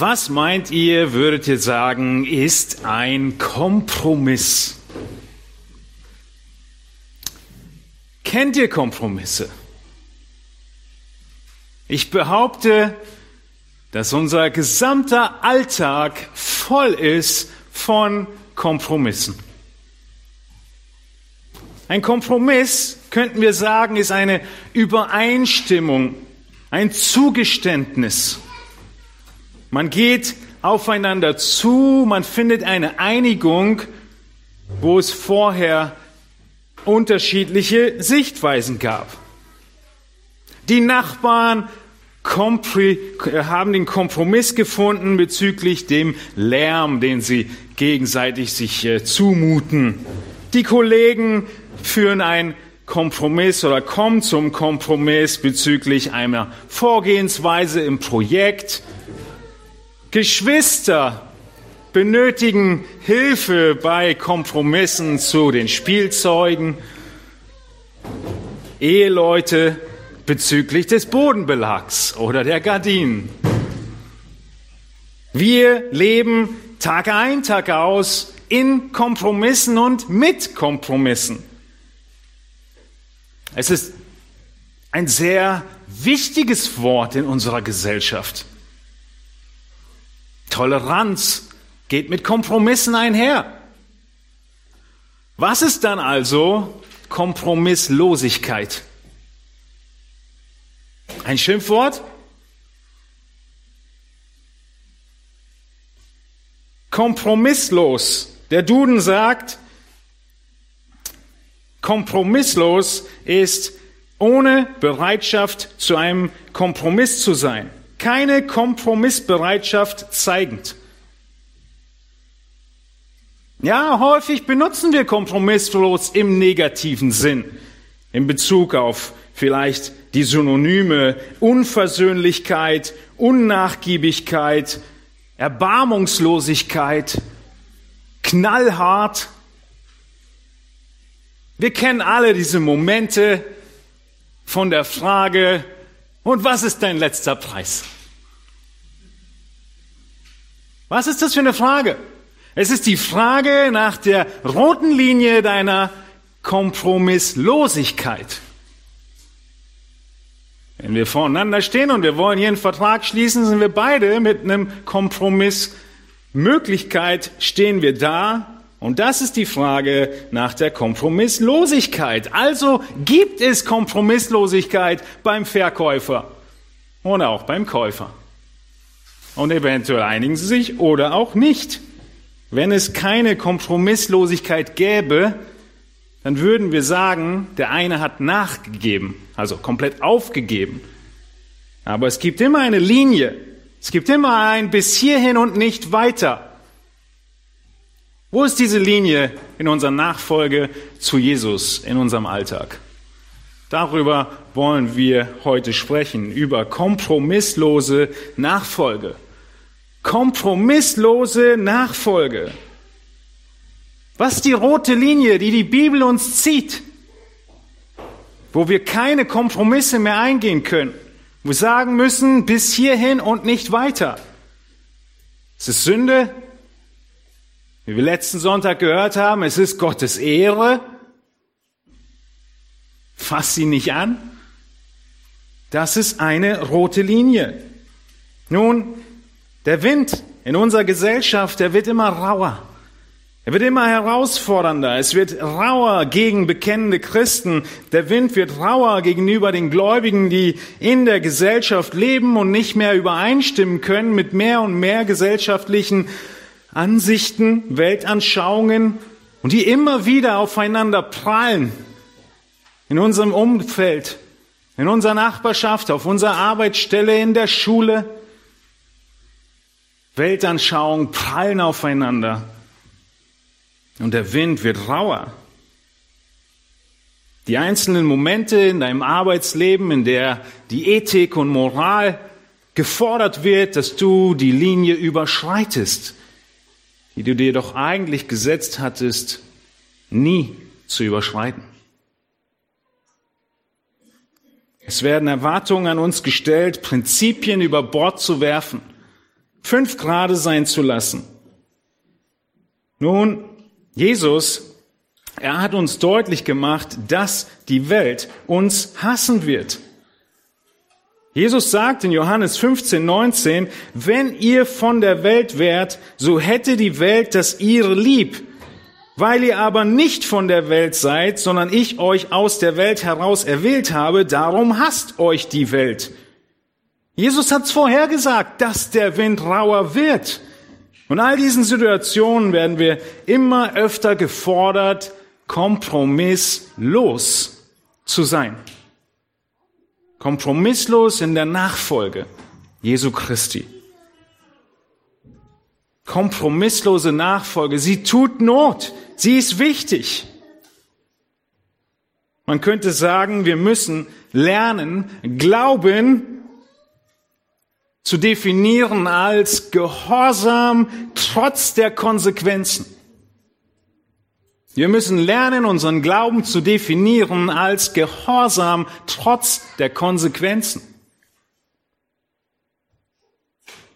Was meint ihr, würdet ihr sagen, ist ein Kompromiss? Kennt ihr Kompromisse? Ich behaupte, dass unser gesamter Alltag voll ist von Kompromissen. Ein Kompromiss, könnten wir sagen, ist eine Übereinstimmung, ein Zugeständnis. Man geht aufeinander zu, man findet eine Einigung, wo es vorher unterschiedliche Sichtweisen gab. Die Nachbarn haben den Kompromiss gefunden bezüglich dem Lärm, den sie gegenseitig sich äh, zumuten. Die Kollegen führen einen Kompromiss oder kommen zum Kompromiss bezüglich einer Vorgehensweise im Projekt. Geschwister benötigen Hilfe bei Kompromissen zu den Spielzeugen. Eheleute bezüglich des Bodenbelags oder der Gardinen. Wir leben Tag ein, Tag aus in Kompromissen und mit Kompromissen. Es ist ein sehr wichtiges Wort in unserer Gesellschaft. Toleranz geht mit Kompromissen einher. Was ist dann also Kompromisslosigkeit? Ein Schimpfwort? Kompromisslos. Der Duden sagt, kompromisslos ist ohne Bereitschaft zu einem Kompromiss zu sein. Keine Kompromissbereitschaft zeigend. Ja, häufig benutzen wir kompromisslos im negativen Sinn in Bezug auf vielleicht die Synonyme Unversöhnlichkeit, Unnachgiebigkeit, Erbarmungslosigkeit, knallhart. Wir kennen alle diese Momente von der Frage, und was ist dein letzter Preis? Was ist das für eine Frage? Es ist die Frage nach der roten Linie deiner Kompromisslosigkeit. Wenn wir voreinander stehen und wir wollen hier einen Vertrag schließen, sind wir beide mit einem Kompromiss Möglichkeit stehen wir da. Und das ist die Frage nach der Kompromisslosigkeit. Also gibt es Kompromisslosigkeit beim Verkäufer oder auch beim Käufer. Und eventuell einigen sie sich oder auch nicht. Wenn es keine Kompromisslosigkeit gäbe, dann würden wir sagen, der eine hat nachgegeben, also komplett aufgegeben. Aber es gibt immer eine Linie. Es gibt immer ein bis hierhin und nicht weiter. Wo ist diese Linie in unserer Nachfolge zu Jesus in unserem Alltag? Darüber wollen wir heute sprechen, über kompromisslose Nachfolge. Kompromisslose Nachfolge. Was ist die rote Linie, die die Bibel uns zieht? Wo wir keine Kompromisse mehr eingehen können. Wo wir sagen müssen, bis hierhin und nicht weiter. Es ist Sünde. Wie wir letzten Sonntag gehört haben, es ist Gottes Ehre. Fass sie nicht an. Das ist eine rote Linie. Nun, der Wind in unserer Gesellschaft, der wird immer rauer. Er wird immer herausfordernder. Es wird rauer gegen bekennende Christen. Der Wind wird rauer gegenüber den Gläubigen, die in der Gesellschaft leben und nicht mehr übereinstimmen können mit mehr und mehr gesellschaftlichen Ansichten, Weltanschauungen und die immer wieder aufeinander prallen. In unserem Umfeld, in unserer Nachbarschaft, auf unserer Arbeitsstelle, in der Schule. Weltanschauungen prallen aufeinander und der Wind wird rauer. Die einzelnen Momente in deinem Arbeitsleben, in der die Ethik und Moral gefordert wird, dass du die Linie überschreitest, die du dir doch eigentlich gesetzt hattest, nie zu überschreiten. Es werden Erwartungen an uns gestellt, Prinzipien über Bord zu werfen, fünf Grade sein zu lassen. Nun, Jesus, er hat uns deutlich gemacht, dass die Welt uns hassen wird. Jesus sagt in Johannes 15, 19, wenn ihr von der Welt wärt, so hätte die Welt das ihre lieb. Weil ihr aber nicht von der Welt seid, sondern ich euch aus der Welt heraus erwählt habe, darum hasst euch die Welt. Jesus hat's vorhergesagt, dass der Wind rauer wird. Und all diesen Situationen werden wir immer öfter gefordert, kompromisslos zu sein. Kompromisslos in der Nachfolge Jesu Christi. Kompromisslose Nachfolge, sie tut Not, sie ist wichtig. Man könnte sagen, wir müssen lernen, Glauben zu definieren als Gehorsam trotz der Konsequenzen. Wir müssen lernen, unseren Glauben zu definieren als Gehorsam trotz der Konsequenzen.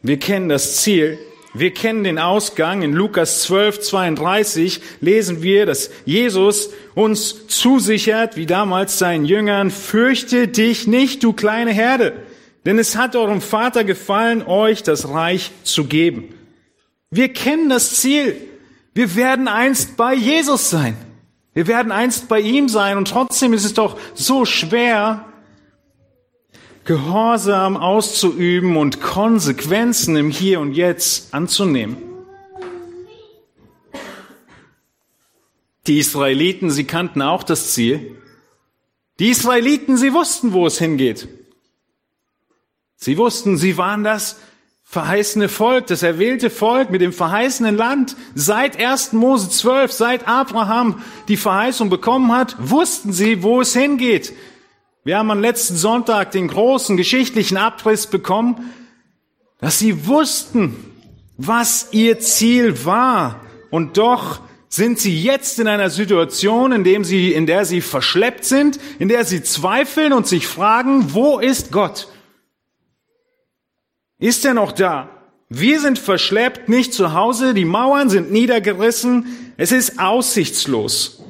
Wir kennen das Ziel, wir kennen den Ausgang. In Lukas 12, 32 lesen wir, dass Jesus uns zusichert, wie damals seinen Jüngern, fürchte dich nicht, du kleine Herde, denn es hat eurem Vater gefallen, euch das Reich zu geben. Wir kennen das Ziel. Wir werden einst bei Jesus sein. Wir werden einst bei ihm sein und trotzdem ist es doch so schwer, Gehorsam auszuüben und Konsequenzen im Hier und Jetzt anzunehmen. Die Israeliten, sie kannten auch das Ziel. Die Israeliten, sie wussten, wo es hingeht. Sie wussten, sie waren das verheißene Volk, das erwählte Volk mit dem verheißenen Land. Seit 1. Mose 12, seit Abraham die Verheißung bekommen hat, wussten sie, wo es hingeht. Wir haben am letzten Sonntag den großen geschichtlichen Abriss bekommen, dass sie wussten, was ihr Ziel war. Und doch sind sie jetzt in einer Situation, in, dem sie, in der sie verschleppt sind, in der sie zweifeln und sich fragen, wo ist Gott? Ist er noch da? Wir sind verschleppt, nicht zu Hause, die Mauern sind niedergerissen, es ist aussichtslos.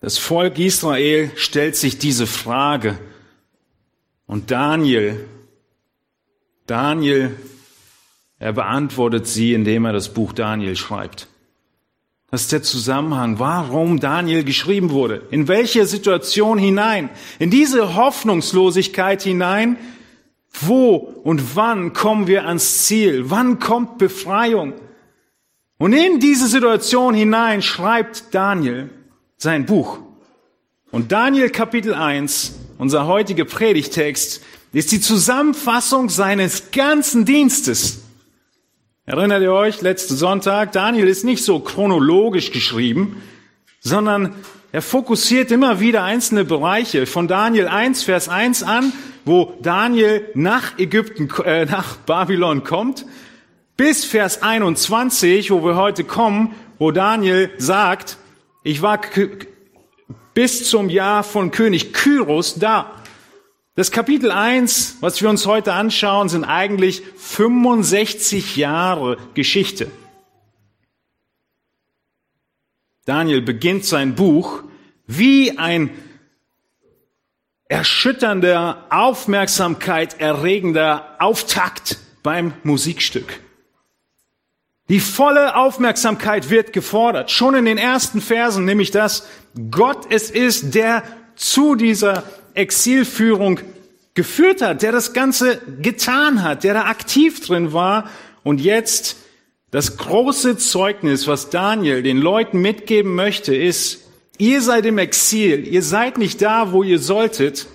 Das Volk Israel stellt sich diese Frage und Daniel, Daniel, er beantwortet sie, indem er das Buch Daniel schreibt. Das ist der Zusammenhang, warum Daniel geschrieben wurde. In welche Situation hinein? In diese Hoffnungslosigkeit hinein, wo und wann kommen wir ans Ziel? Wann kommt Befreiung? Und in diese Situation hinein schreibt Daniel sein Buch. Und Daniel Kapitel 1, unser heutiger Predigtext, ist die Zusammenfassung seines ganzen Dienstes. Erinnert ihr euch, letzten Sonntag, Daniel ist nicht so chronologisch geschrieben, sondern er fokussiert immer wieder einzelne Bereiche von Daniel 1, Vers 1 an wo Daniel nach Ägypten, äh, nach Babylon kommt, bis Vers 21, wo wir heute kommen, wo Daniel sagt, ich war bis zum Jahr von König Kyros da. Das Kapitel 1, was wir uns heute anschauen, sind eigentlich 65 Jahre Geschichte. Daniel beginnt sein Buch wie ein erschütternder, Aufmerksamkeit erregender Auftakt beim Musikstück. Die volle Aufmerksamkeit wird gefordert, schon in den ersten Versen, nämlich dass Gott es ist, der zu dieser Exilführung geführt hat, der das Ganze getan hat, der da aktiv drin war und jetzt das große Zeugnis, was Daniel den Leuten mitgeben möchte, ist, Ihr seid im Exil, ihr seid nicht da, wo ihr solltet,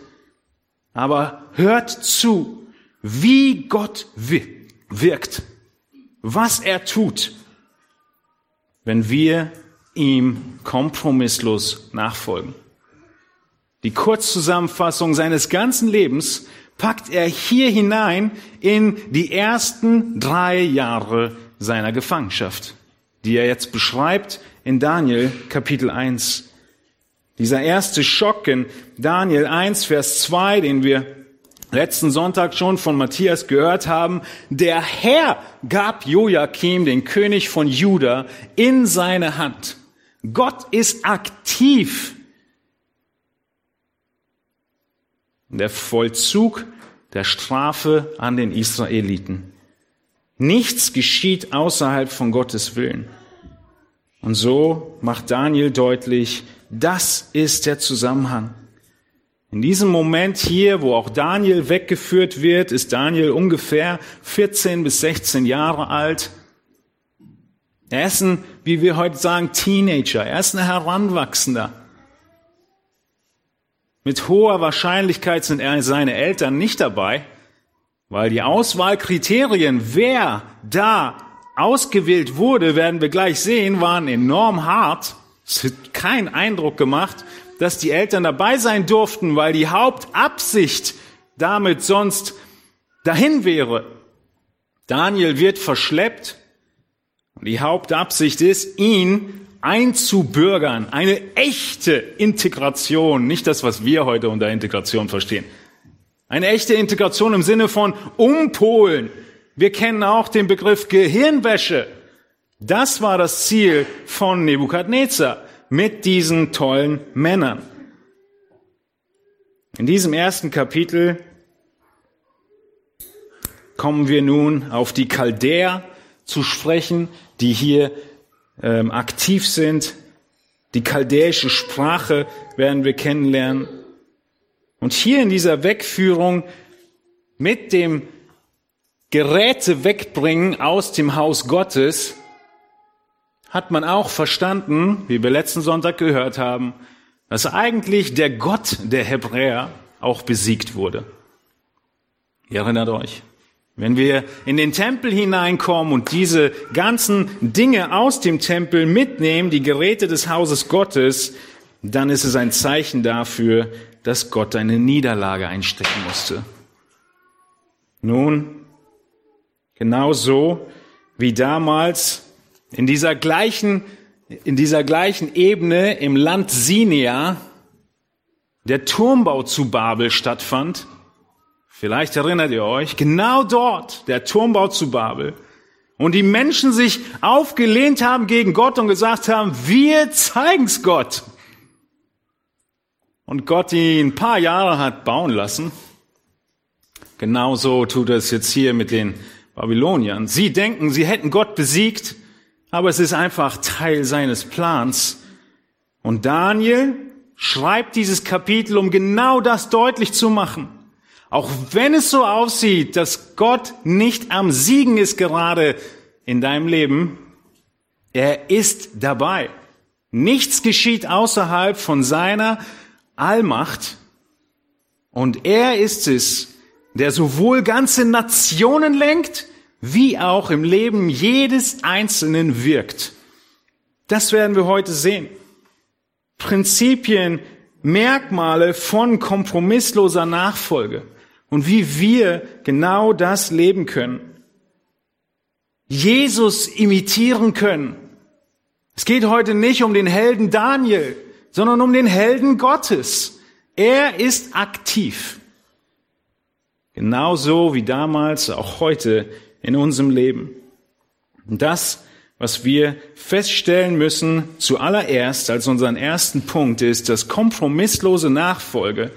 aber hört zu, wie Gott wirkt, was er tut, wenn wir ihm kompromisslos nachfolgen. Die Kurzzusammenfassung seines ganzen Lebens packt er hier hinein in die ersten drei Jahre seiner Gefangenschaft, die er jetzt beschreibt in Daniel Kapitel 1. Dieser erste Schock in Daniel 1, Vers 2, den wir letzten Sonntag schon von Matthias gehört haben, der Herr gab Joachim, den König von Juda, in seine Hand. Gott ist aktiv. Der Vollzug der Strafe an den Israeliten. Nichts geschieht außerhalb von Gottes Willen. Und so macht Daniel deutlich, das ist der Zusammenhang. In diesem Moment hier, wo auch Daniel weggeführt wird, ist Daniel ungefähr 14 bis 16 Jahre alt. Er ist ein, wie wir heute sagen, Teenager. Er ist ein Heranwachsender. Mit hoher Wahrscheinlichkeit sind er seine Eltern nicht dabei, weil die Auswahlkriterien, wer da ausgewählt wurde, werden wir gleich sehen, waren enorm hart. Es hat keinen Eindruck gemacht, dass die Eltern dabei sein durften, weil die Hauptabsicht damit sonst dahin wäre. Daniel wird verschleppt und die Hauptabsicht ist, ihn einzubürgern. Eine echte Integration, nicht das, was wir heute unter Integration verstehen. Eine echte Integration im Sinne von umpolen. Wir kennen auch den Begriff Gehirnwäsche. Das war das Ziel von Nebukadnezar mit diesen tollen Männern. In diesem ersten Kapitel kommen wir nun auf die Chaldäer zu sprechen, die hier ähm, aktiv sind. Die chaldäische Sprache werden wir kennenlernen. Und hier in dieser Wegführung mit dem Geräte wegbringen aus dem Haus Gottes hat man auch verstanden, wie wir letzten Sonntag gehört haben, dass eigentlich der Gott der Hebräer auch besiegt wurde. Ihr erinnert euch. Wenn wir in den Tempel hineinkommen und diese ganzen Dinge aus dem Tempel mitnehmen, die Geräte des Hauses Gottes, dann ist es ein Zeichen dafür, dass Gott eine Niederlage einstecken musste. Nun, genauso wie damals in dieser gleichen, in dieser gleichen Ebene im Land Sinia der Turmbau zu Babel stattfand. Vielleicht erinnert ihr euch, genau dort der Turmbau zu Babel. Und die Menschen sich aufgelehnt haben gegen Gott und gesagt haben, wir zeigen's Gott. Und Gott ihn ein paar Jahre hat bauen lassen. Genauso tut es jetzt hier mit den Babyloniern. Sie denken, sie hätten Gott besiegt, aber es ist einfach Teil seines Plans. Und Daniel schreibt dieses Kapitel, um genau das deutlich zu machen. Auch wenn es so aussieht, dass Gott nicht am Siegen ist gerade in deinem Leben, er ist dabei. Nichts geschieht außerhalb von seiner Allmacht. Und er ist es, der sowohl ganze Nationen lenkt, wie auch im Leben jedes Einzelnen wirkt. Das werden wir heute sehen. Prinzipien, Merkmale von kompromissloser Nachfolge und wie wir genau das leben können. Jesus imitieren können. Es geht heute nicht um den Helden Daniel, sondern um den Helden Gottes. Er ist aktiv. Genauso wie damals, auch heute in unserem Leben. Und das, was wir feststellen müssen zuallererst als unseren ersten Punkt ist, dass kompromisslose Nachfolge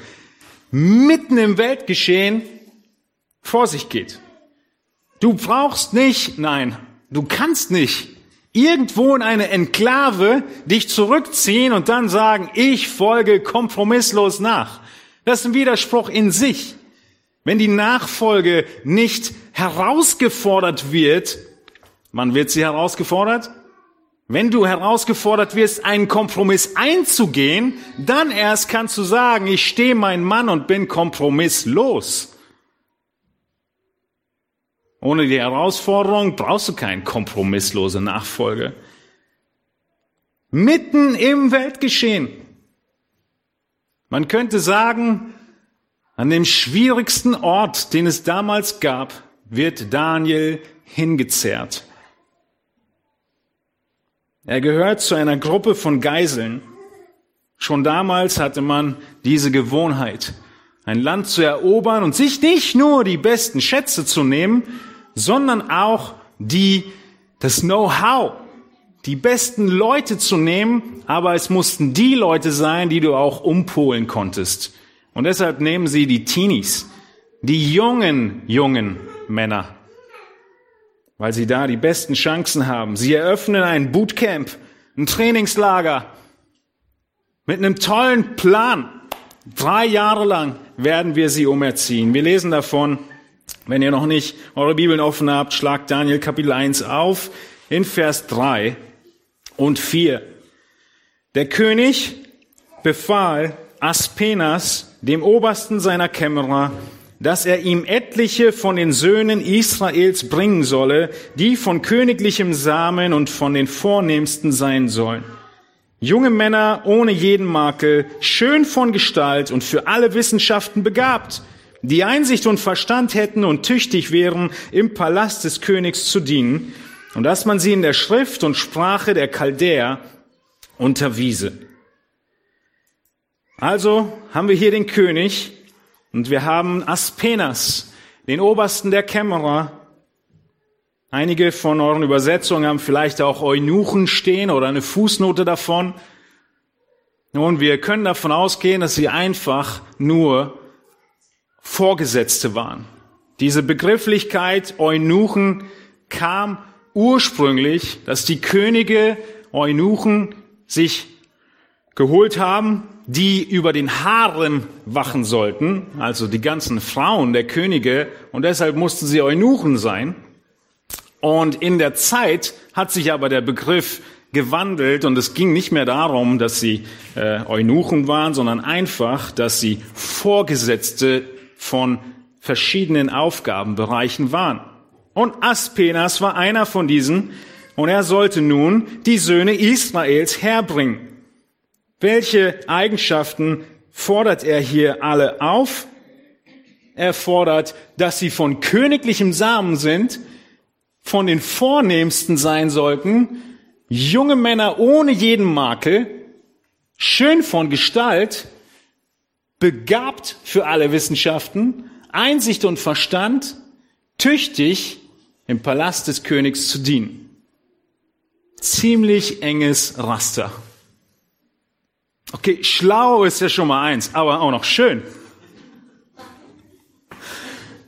mitten im Weltgeschehen vor sich geht. Du brauchst nicht, nein, du kannst nicht irgendwo in eine Enklave dich zurückziehen und dann sagen, ich folge kompromisslos nach. Das ist ein Widerspruch in sich. Wenn die Nachfolge nicht herausgefordert wird, wann wird sie herausgefordert? Wenn du herausgefordert wirst, einen Kompromiss einzugehen, dann erst kannst du sagen, ich stehe mein Mann und bin kompromisslos. Ohne die Herausforderung brauchst du keine kompromisslose Nachfolge. Mitten im Weltgeschehen. Man könnte sagen, an dem schwierigsten Ort, den es damals gab, wird Daniel hingezerrt. Er gehört zu einer Gruppe von Geiseln. Schon damals hatte man diese Gewohnheit. ein Land zu erobern und sich nicht nur die besten Schätze zu nehmen, sondern auch die, das Know-how, die besten Leute zu nehmen, aber es mussten die Leute sein, die du auch umpolen konntest. Und deshalb nehmen sie die Teenies, die jungen, jungen Männer, weil sie da die besten Chancen haben. Sie eröffnen ein Bootcamp, ein Trainingslager mit einem tollen Plan. Drei Jahre lang werden wir sie umerziehen. Wir lesen davon, wenn ihr noch nicht eure Bibeln offen habt, schlagt Daniel Kapitel 1 auf in Vers 3 und 4. Der König befahl Aspenas, dem Obersten seiner Kämmerer, dass er ihm etliche von den Söhnen Israels bringen solle, die von königlichem Samen und von den vornehmsten sein sollen. Junge Männer ohne jeden Makel, schön von Gestalt und für alle Wissenschaften begabt, die Einsicht und Verstand hätten und tüchtig wären, im Palast des Königs zu dienen, und dass man sie in der Schrift und Sprache der Chaldäer unterwiese. Also haben wir hier den König und wir haben Aspenas, den Obersten der Kämmerer, Einige von euren Übersetzungen haben vielleicht auch Eunuchen stehen oder eine Fußnote davon. Nun, wir können davon ausgehen, dass sie einfach nur Vorgesetzte waren. Diese Begrifflichkeit Eunuchen kam ursprünglich, dass die Könige Eunuchen sich geholt haben, die über den Harem wachen sollten, also die ganzen Frauen der Könige, und deshalb mussten sie Eunuchen sein. Und in der Zeit hat sich aber der Begriff gewandelt und es ging nicht mehr darum, dass sie äh, Eunuchen waren, sondern einfach, dass sie Vorgesetzte von verschiedenen Aufgabenbereichen waren. Und Aspenas war einer von diesen und er sollte nun die Söhne Israels herbringen. Welche Eigenschaften fordert er hier alle auf? Er fordert, dass sie von königlichem Samen sind, von den Vornehmsten sein sollten, junge Männer ohne jeden Makel, schön von Gestalt, begabt für alle Wissenschaften, Einsicht und Verstand, tüchtig im Palast des Königs zu dienen. Ziemlich enges Raster. Okay, schlau ist ja schon mal eins, aber auch noch schön.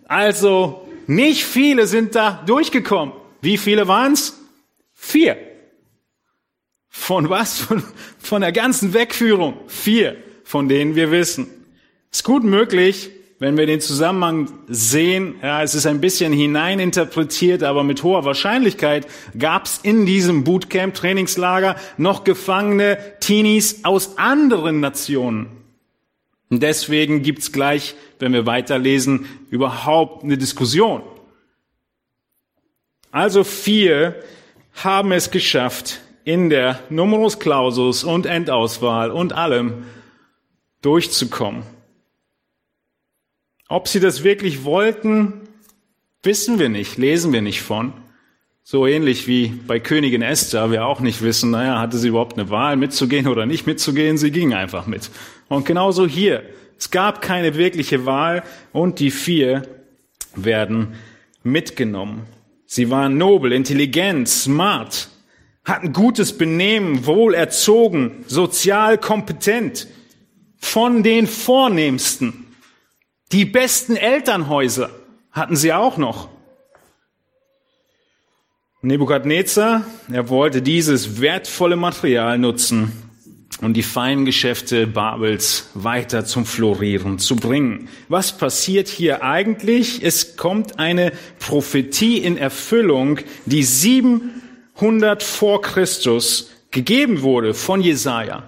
Also nicht viele sind da durchgekommen. Wie viele waren's? Vier. Von was? Von, von der ganzen Wegführung. Vier, von denen wir wissen. Ist gut möglich, wenn wir den Zusammenhang sehen, ja, es ist ein bisschen hineininterpretiert, aber mit hoher Wahrscheinlichkeit gab es in diesem Bootcamp, Trainingslager, noch gefangene Teenies aus anderen Nationen. Und deswegen gibt's gleich wenn wir weiterlesen, überhaupt eine Diskussion. Also vier haben es geschafft, in der Numerus Clausus und Endauswahl und allem durchzukommen. Ob sie das wirklich wollten, wissen wir nicht, lesen wir nicht von. So ähnlich wie bei Königin Esther, wir auch nicht wissen, naja, hatte sie überhaupt eine Wahl mitzugehen oder nicht mitzugehen, sie ging einfach mit. Und genauso hier. Es gab keine wirkliche Wahl und die vier werden mitgenommen. Sie waren nobel, intelligent, smart, hatten gutes Benehmen, wohlerzogen, sozial kompetent, von den Vornehmsten. Die besten Elternhäuser hatten sie auch noch. Nebukadnezar, er wollte dieses wertvolle Material nutzen, und die feinen Geschäfte Babels weiter zum Florieren zu bringen. Was passiert hier eigentlich? Es kommt eine Prophetie in Erfüllung, die 700 vor Christus gegeben wurde von Jesaja.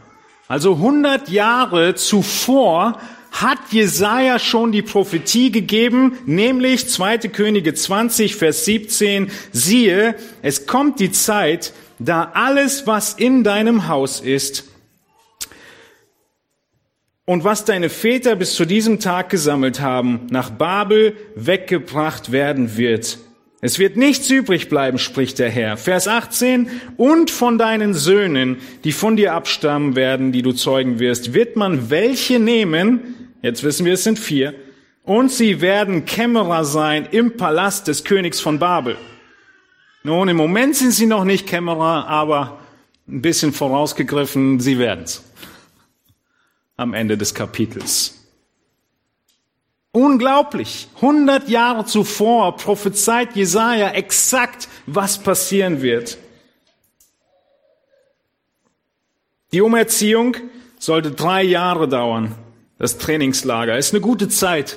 Also 100 Jahre zuvor hat Jesaja schon die Prophetie gegeben, nämlich 2. Könige 20, Vers 17, siehe, es kommt die Zeit, da alles, was in deinem Haus ist, und was deine Väter bis zu diesem Tag gesammelt haben, nach Babel weggebracht werden wird. Es wird nichts übrig bleiben, spricht der Herr. Vers 18. Und von deinen Söhnen, die von dir abstammen werden, die du zeugen wirst, wird man welche nehmen, Jetzt wissen wir, es sind vier. Und sie werden Kämmerer sein im Palast des Königs von Babel. Nun, im Moment sind sie noch nicht Kämmerer, aber ein bisschen vorausgegriffen, sie werden's. Am Ende des Kapitels. Unglaublich. 100 Jahre zuvor prophezeit Jesaja exakt, was passieren wird. Die Umerziehung sollte drei Jahre dauern. Das Trainingslager ist eine gute Zeit.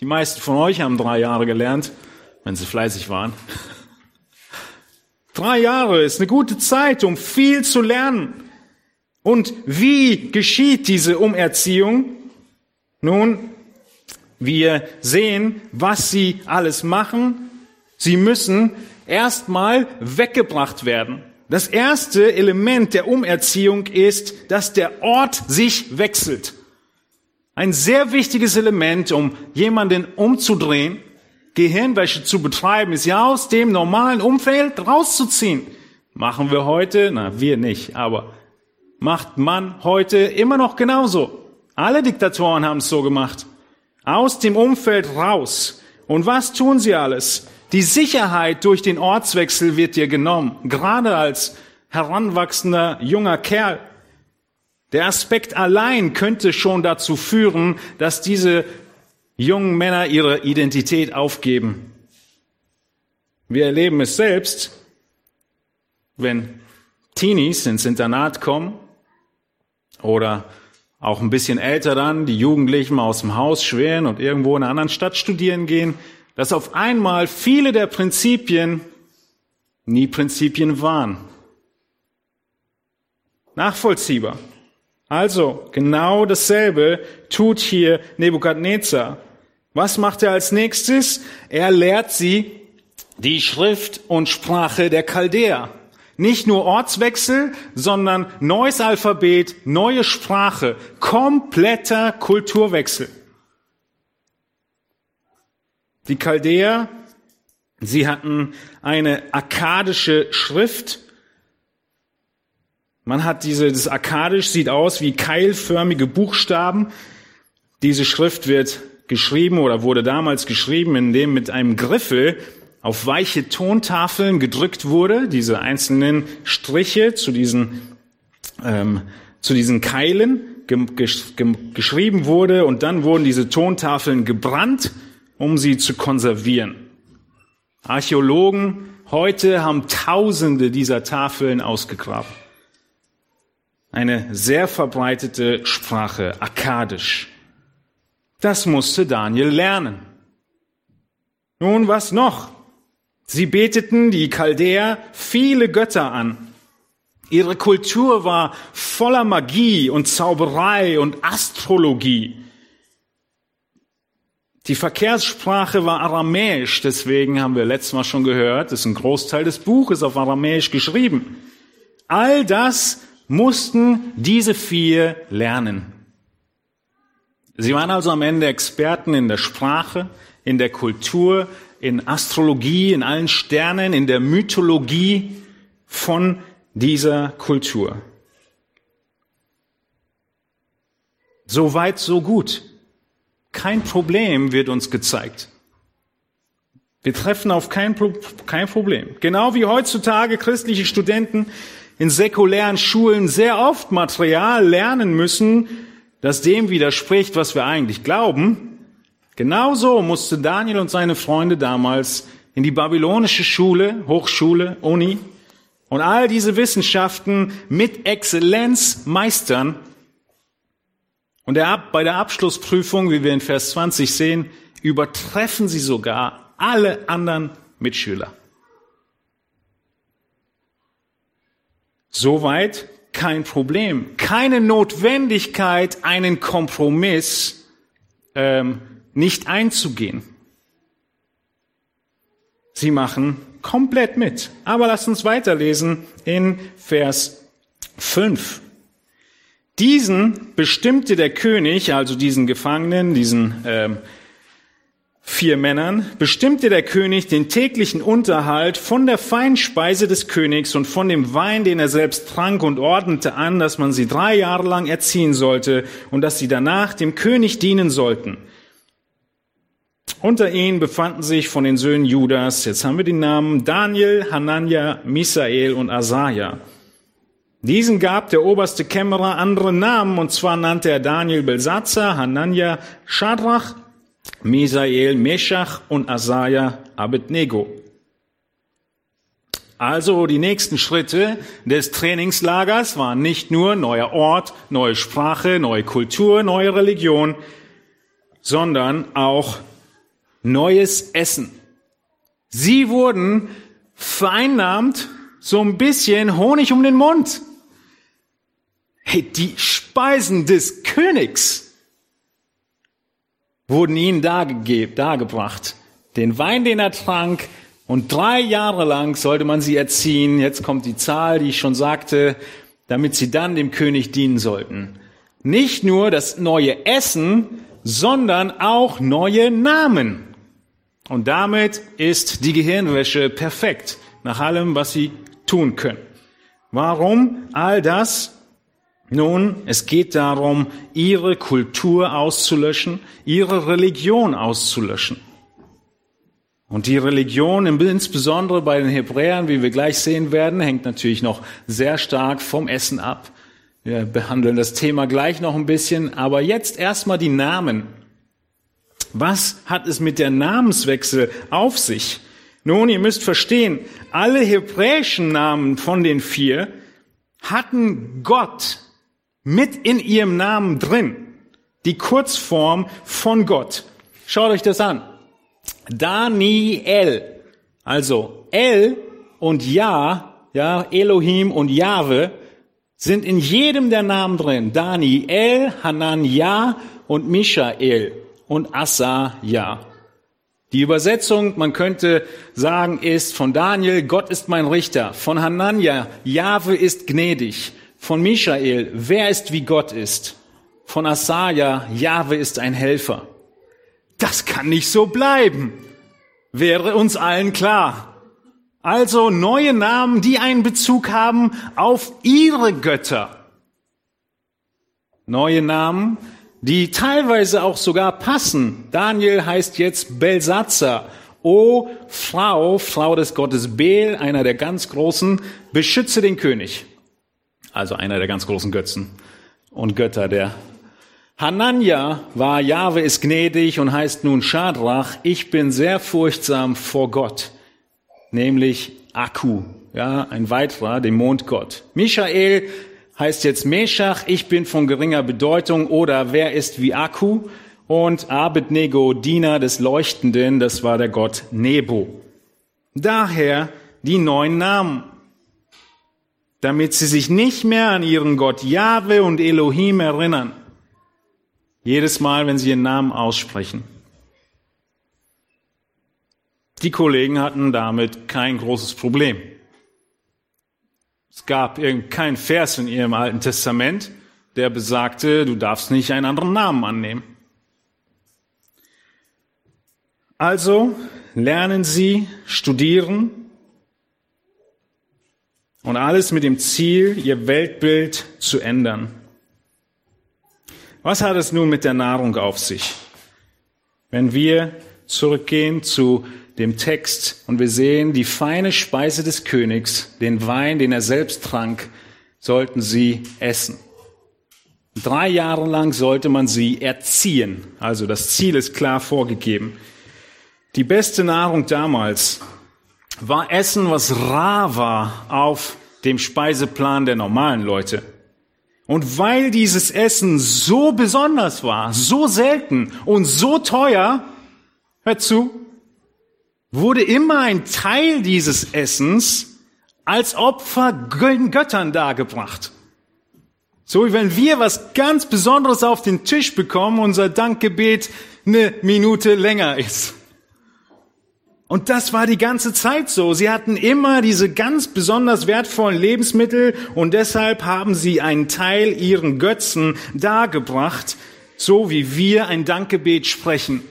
Die meisten von euch haben drei Jahre gelernt, wenn sie fleißig waren. Drei Jahre ist eine gute Zeit, um viel zu lernen. Und wie geschieht diese Umerziehung? Nun, wir sehen, was sie alles machen. Sie müssen erstmal weggebracht werden. Das erste Element der Umerziehung ist, dass der Ort sich wechselt. Ein sehr wichtiges Element, um jemanden umzudrehen, Gehirnwäsche zu betreiben, ist ja aus dem normalen Umfeld rauszuziehen. Machen wir heute, na, wir nicht, aber macht man heute immer noch genauso. Alle Diktatoren haben es so gemacht. Aus dem Umfeld raus. Und was tun sie alles? Die Sicherheit durch den Ortswechsel wird dir genommen, gerade als heranwachsender junger Kerl. Der Aspekt allein könnte schon dazu führen, dass diese jungen Männer ihre Identität aufgeben. Wir erleben es selbst, wenn Teenies ins Internat kommen oder auch ein bisschen älter dann, die Jugendlichen aus dem Haus schweren und irgendwo in einer anderen Stadt studieren gehen, dass auf einmal viele der Prinzipien nie Prinzipien waren. Nachvollziehbar. Also, genau dasselbe tut hier Nebukadnezar. Was macht er als nächstes? Er lehrt sie die Schrift und Sprache der Chaldäer. Nicht nur Ortswechsel, sondern neues Alphabet, neue Sprache, kompletter Kulturwechsel. Die Chaldäer, sie hatten eine akkadische Schrift. Man hat diese, das akkadisch sieht aus wie keilförmige Buchstaben. Diese Schrift wird geschrieben oder wurde damals geschrieben, indem mit einem Griffel auf weiche Tontafeln gedrückt wurde, diese einzelnen Striche zu diesen, ähm, zu diesen Keilen geschrieben wurde und dann wurden diese Tontafeln gebrannt um sie zu konservieren. Archäologen heute haben Tausende dieser Tafeln ausgegraben. Eine sehr verbreitete Sprache, Akkadisch. Das musste Daniel lernen. Nun, was noch? Sie beteten, die Chaldäer, viele Götter an. Ihre Kultur war voller Magie und Zauberei und Astrologie. Die Verkehrssprache war aramäisch, deswegen haben wir letztes Mal schon gehört, ist ein Großteil des Buches auf aramäisch geschrieben. All das mussten diese vier lernen. Sie waren also am Ende Experten in der Sprache, in der Kultur, in Astrologie, in allen Sternen, in der Mythologie von dieser Kultur. So weit, so gut. Kein Problem wird uns gezeigt. Wir treffen auf kein, kein Problem. Genau wie heutzutage christliche Studenten in säkulären Schulen sehr oft Material lernen müssen, das dem widerspricht, was wir eigentlich glauben. Genauso musste Daniel und seine Freunde damals in die babylonische Schule, Hochschule, Uni und all diese Wissenschaften mit Exzellenz meistern, und bei der Abschlussprüfung, wie wir in Vers 20 sehen, übertreffen sie sogar alle anderen Mitschüler. Soweit kein Problem, keine Notwendigkeit, einen Kompromiss ähm, nicht einzugehen. Sie machen komplett mit. Aber lasst uns weiterlesen in Vers 5. Diesen bestimmte der König, also diesen Gefangenen, diesen ähm, vier Männern bestimmte der König den täglichen Unterhalt von der Feinspeise des Königs und von dem Wein, den er selbst trank und ordnete an, dass man sie drei Jahre lang erziehen sollte und dass sie danach dem König dienen sollten. Unter ihnen befanden sich von den Söhnen Judas, jetzt haben wir die Namen Daniel, Hanania, Misael und Asaja. Diesen gab der oberste Kämmerer andere Namen, und zwar nannte er Daniel Belsatzer, Hanania Shadrach, Misael Meshach und Asaja Abednego. Also die nächsten Schritte des Trainingslagers waren nicht nur neuer Ort, neue Sprache, neue Kultur, neue Religion, sondern auch neues Essen. Sie wurden vereinnahmt, so ein bisschen Honig um den Mund. Hey, die Speisen des Königs wurden ihnen dargebracht. Den Wein, den er trank, und drei Jahre lang sollte man sie erziehen. Jetzt kommt die Zahl, die ich schon sagte, damit sie dann dem König dienen sollten. Nicht nur das neue Essen, sondern auch neue Namen. Und damit ist die Gehirnwäsche perfekt nach allem, was sie tun können. Warum all das? Nun, es geht darum, ihre Kultur auszulöschen, ihre Religion auszulöschen. Und die Religion, insbesondere bei den Hebräern, wie wir gleich sehen werden, hängt natürlich noch sehr stark vom Essen ab. Wir behandeln das Thema gleich noch ein bisschen, aber jetzt erstmal die Namen. Was hat es mit der Namenswechsel auf sich? Nun, ihr müsst verstehen, alle hebräischen Namen von den vier hatten Gott mit in ihrem Namen drin. Die Kurzform von Gott. Schaut euch das an. Daniel. Also El und Ja, ja, Elohim und Jahwe sind in jedem der Namen drin. Daniel, Hanania und Michael und Asaja. Die Übersetzung, man könnte sagen, ist von Daniel, Gott ist mein Richter. Von Hanania, Jahwe ist gnädig. Von Michael, wer ist wie Gott ist. Von Asaja, Jahwe ist ein Helfer. Das kann nicht so bleiben. Wäre uns allen klar. Also neue Namen, die einen Bezug haben auf ihre Götter. Neue Namen, die teilweise auch sogar passen. Daniel heißt jetzt Belsatzer. O Frau, Frau des Gottes Bel, einer der ganz großen, beschütze den König. Also einer der ganz großen Götzen und Götter der. Hanania war, Jahwe ist gnädig und heißt nun Schadrach, ich bin sehr furchtsam vor Gott. Nämlich Akku, ja, ein weiterer, dem Mondgott. Michael heißt jetzt Meshach, ich bin von geringer Bedeutung oder wer ist wie Akku? Und Abednego, Diener des Leuchtenden, das war der Gott Nebo. Daher die neuen Namen, damit sie sich nicht mehr an ihren Gott Jahwe und Elohim erinnern. Jedes Mal, wenn sie ihren Namen aussprechen. Die Kollegen hatten damit kein großes Problem. Es gab keinen Vers in ihrem Alten Testament, der besagte, du darfst nicht einen anderen Namen annehmen. Also lernen Sie, studieren und alles mit dem Ziel, Ihr Weltbild zu ändern. Was hat es nun mit der Nahrung auf sich? Wenn wir zurückgehen zu dem Text und wir sehen die feine Speise des Königs, den Wein, den er selbst trank, sollten sie essen. Drei Jahre lang sollte man sie erziehen. Also das Ziel ist klar vorgegeben. Die beste Nahrung damals war Essen, was rar war auf dem Speiseplan der normalen Leute. Und weil dieses Essen so besonders war, so selten und so teuer, hört zu, wurde immer ein Teil dieses Essens als Opfer Göttern dargebracht. So wie wenn wir was ganz Besonderes auf den Tisch bekommen, unser Dankgebet eine Minute länger ist. Und das war die ganze Zeit so. Sie hatten immer diese ganz besonders wertvollen Lebensmittel und deshalb haben sie einen Teil ihren Götzen dargebracht, so wie wir ein Dankgebet sprechen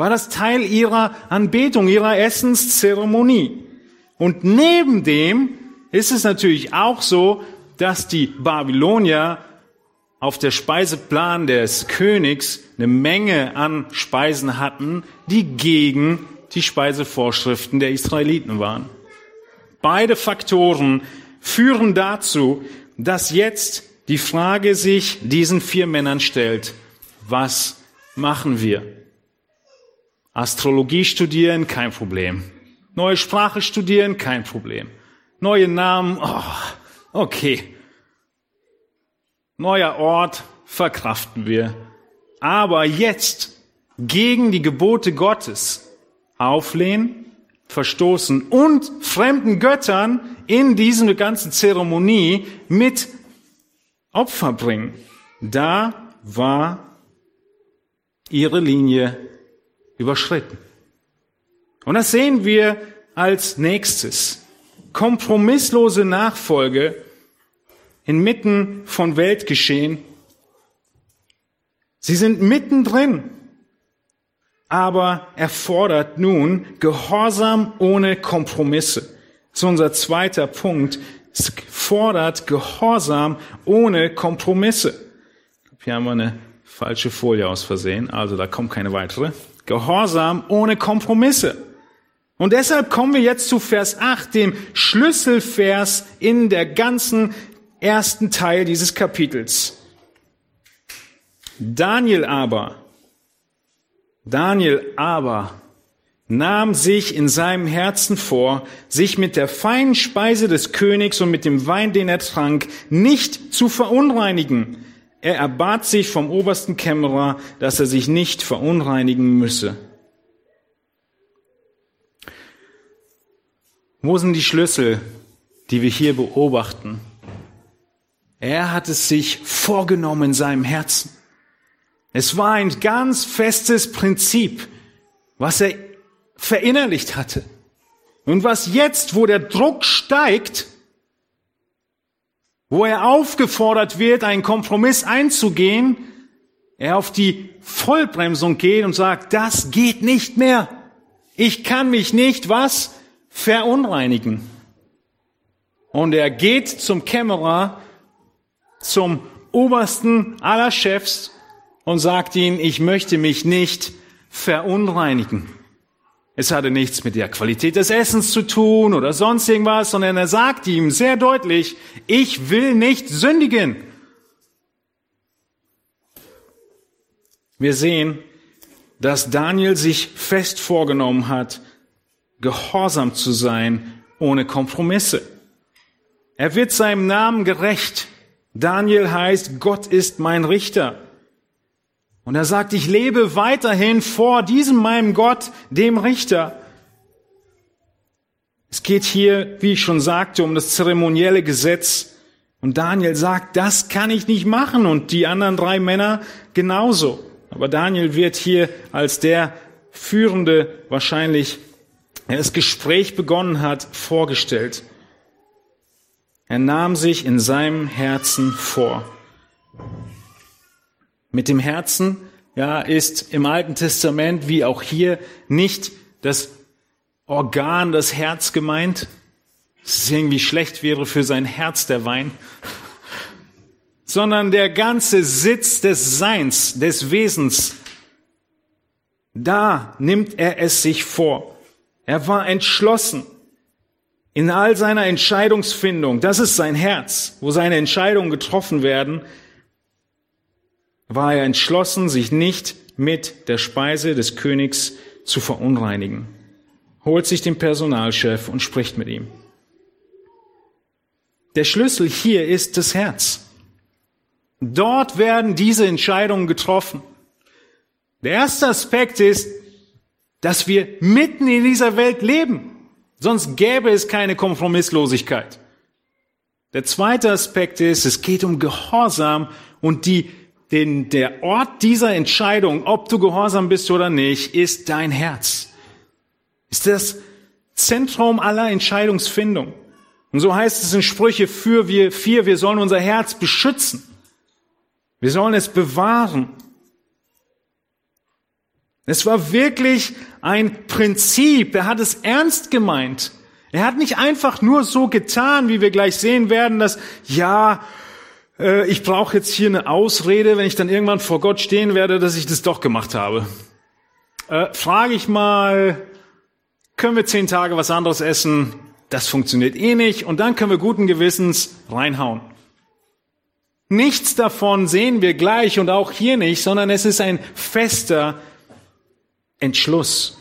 war das Teil ihrer Anbetung, ihrer Essenszeremonie. Und neben dem ist es natürlich auch so, dass die Babylonier auf der Speiseplan des Königs eine Menge an Speisen hatten, die gegen die Speisevorschriften der Israeliten waren. Beide Faktoren führen dazu, dass jetzt die Frage sich diesen vier Männern stellt, was machen wir? Astrologie studieren, kein Problem. Neue Sprache studieren, kein Problem. Neue Namen, oh, okay. Neuer Ort, verkraften wir. Aber jetzt gegen die Gebote Gottes auflehnen, verstoßen und fremden Göttern in diese ganzen Zeremonie mit Opfer bringen. Da war ihre Linie überschritten. Und das sehen wir als nächstes. Kompromisslose Nachfolge inmitten von Weltgeschehen. Sie sind mittendrin, aber erfordert nun Gehorsam ohne Kompromisse. Das ist unser zweiter Punkt. Es fordert Gehorsam ohne Kompromisse. Hier haben wir eine falsche Folie aus Versehen, also da kommt keine weitere. Gehorsam ohne Kompromisse. Und deshalb kommen wir jetzt zu Vers 8, dem Schlüsselvers in der ganzen ersten Teil dieses Kapitels. Daniel aber, Daniel aber nahm sich in seinem Herzen vor, sich mit der feinen Speise des Königs und mit dem Wein, den er trank, nicht zu verunreinigen. Er erbat sich vom obersten Kämmerer, dass er sich nicht verunreinigen müsse. Wo sind die Schlüssel, die wir hier beobachten? Er hat es sich vorgenommen in seinem Herzen. Es war ein ganz festes Prinzip, was er verinnerlicht hatte. Und was jetzt, wo der Druck steigt, wo er aufgefordert wird, einen Kompromiss einzugehen, er auf die Vollbremsung geht und sagt, das geht nicht mehr. Ich kann mich nicht was verunreinigen. Und er geht zum Kämmerer, zum obersten aller Chefs und sagt ihnen, ich möchte mich nicht verunreinigen. Es hatte nichts mit der Qualität des Essens zu tun oder sonst irgendwas, sondern er sagt ihm sehr deutlich, ich will nicht sündigen. Wir sehen, dass Daniel sich fest vorgenommen hat, gehorsam zu sein, ohne Kompromisse. Er wird seinem Namen gerecht. Daniel heißt, Gott ist mein Richter. Und er sagt, ich lebe weiterhin vor diesem meinem Gott, dem Richter. Es geht hier, wie ich schon sagte, um das zeremonielle Gesetz. Und Daniel sagt, das kann ich nicht machen. Und die anderen drei Männer genauso. Aber Daniel wird hier als der Führende wahrscheinlich, der das Gespräch begonnen hat, vorgestellt. Er nahm sich in seinem Herzen vor. Mit dem Herzen, ja, ist im Alten Testament wie auch hier nicht das Organ, das Herz gemeint. Es ist irgendwie schlecht wäre für sein Herz der Wein. Sondern der ganze Sitz des Seins, des Wesens. Da nimmt er es sich vor. Er war entschlossen in all seiner Entscheidungsfindung. Das ist sein Herz, wo seine Entscheidungen getroffen werden war er entschlossen, sich nicht mit der Speise des Königs zu verunreinigen. Holt sich den Personalchef und spricht mit ihm. Der Schlüssel hier ist das Herz. Dort werden diese Entscheidungen getroffen. Der erste Aspekt ist, dass wir mitten in dieser Welt leben. Sonst gäbe es keine Kompromisslosigkeit. Der zweite Aspekt ist, es geht um Gehorsam und die denn der Ort dieser Entscheidung, ob du gehorsam bist oder nicht, ist dein Herz. Ist das Zentrum aller Entscheidungsfindung. Und so heißt es in Sprüche für wir vier, wir sollen unser Herz beschützen. Wir sollen es bewahren. Es war wirklich ein Prinzip. Er hat es ernst gemeint. Er hat nicht einfach nur so getan, wie wir gleich sehen werden, dass, ja, äh, ich brauche jetzt hier eine Ausrede, wenn ich dann irgendwann vor Gott stehen werde, dass ich das doch gemacht habe. Äh, frage ich mal, können wir zehn Tage was anderes essen? Das funktioniert eh nicht. Und dann können wir guten Gewissens reinhauen. Nichts davon sehen wir gleich und auch hier nicht, sondern es ist ein fester Entschluss.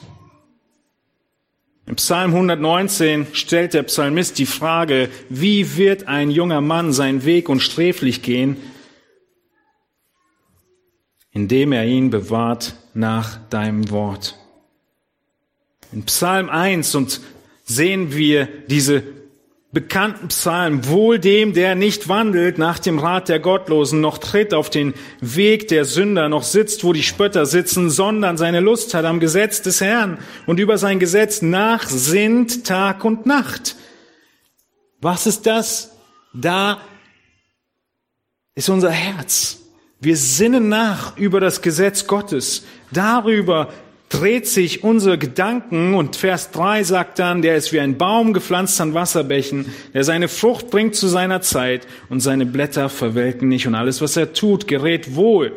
Im Psalm 119 stellt der Psalmist die Frage, wie wird ein junger Mann seinen Weg unsträflich gehen, indem er ihn bewahrt nach deinem Wort. In Psalm 1 und sehen wir diese bekannten Psalm, wohl dem, der nicht wandelt nach dem Rat der Gottlosen, noch tritt auf den Weg der Sünder, noch sitzt, wo die Spötter sitzen, sondern seine Lust hat am Gesetz des Herrn und über sein Gesetz nachsinnt Tag und Nacht. Was ist das? Da ist unser Herz. Wir sinnen nach über das Gesetz Gottes, darüber, dreht sich unser Gedanken und Vers 3 sagt dann, der ist wie ein Baum gepflanzt an Wasserbächen, der seine Frucht bringt zu seiner Zeit und seine Blätter verwelken nicht und alles, was er tut, gerät wohl.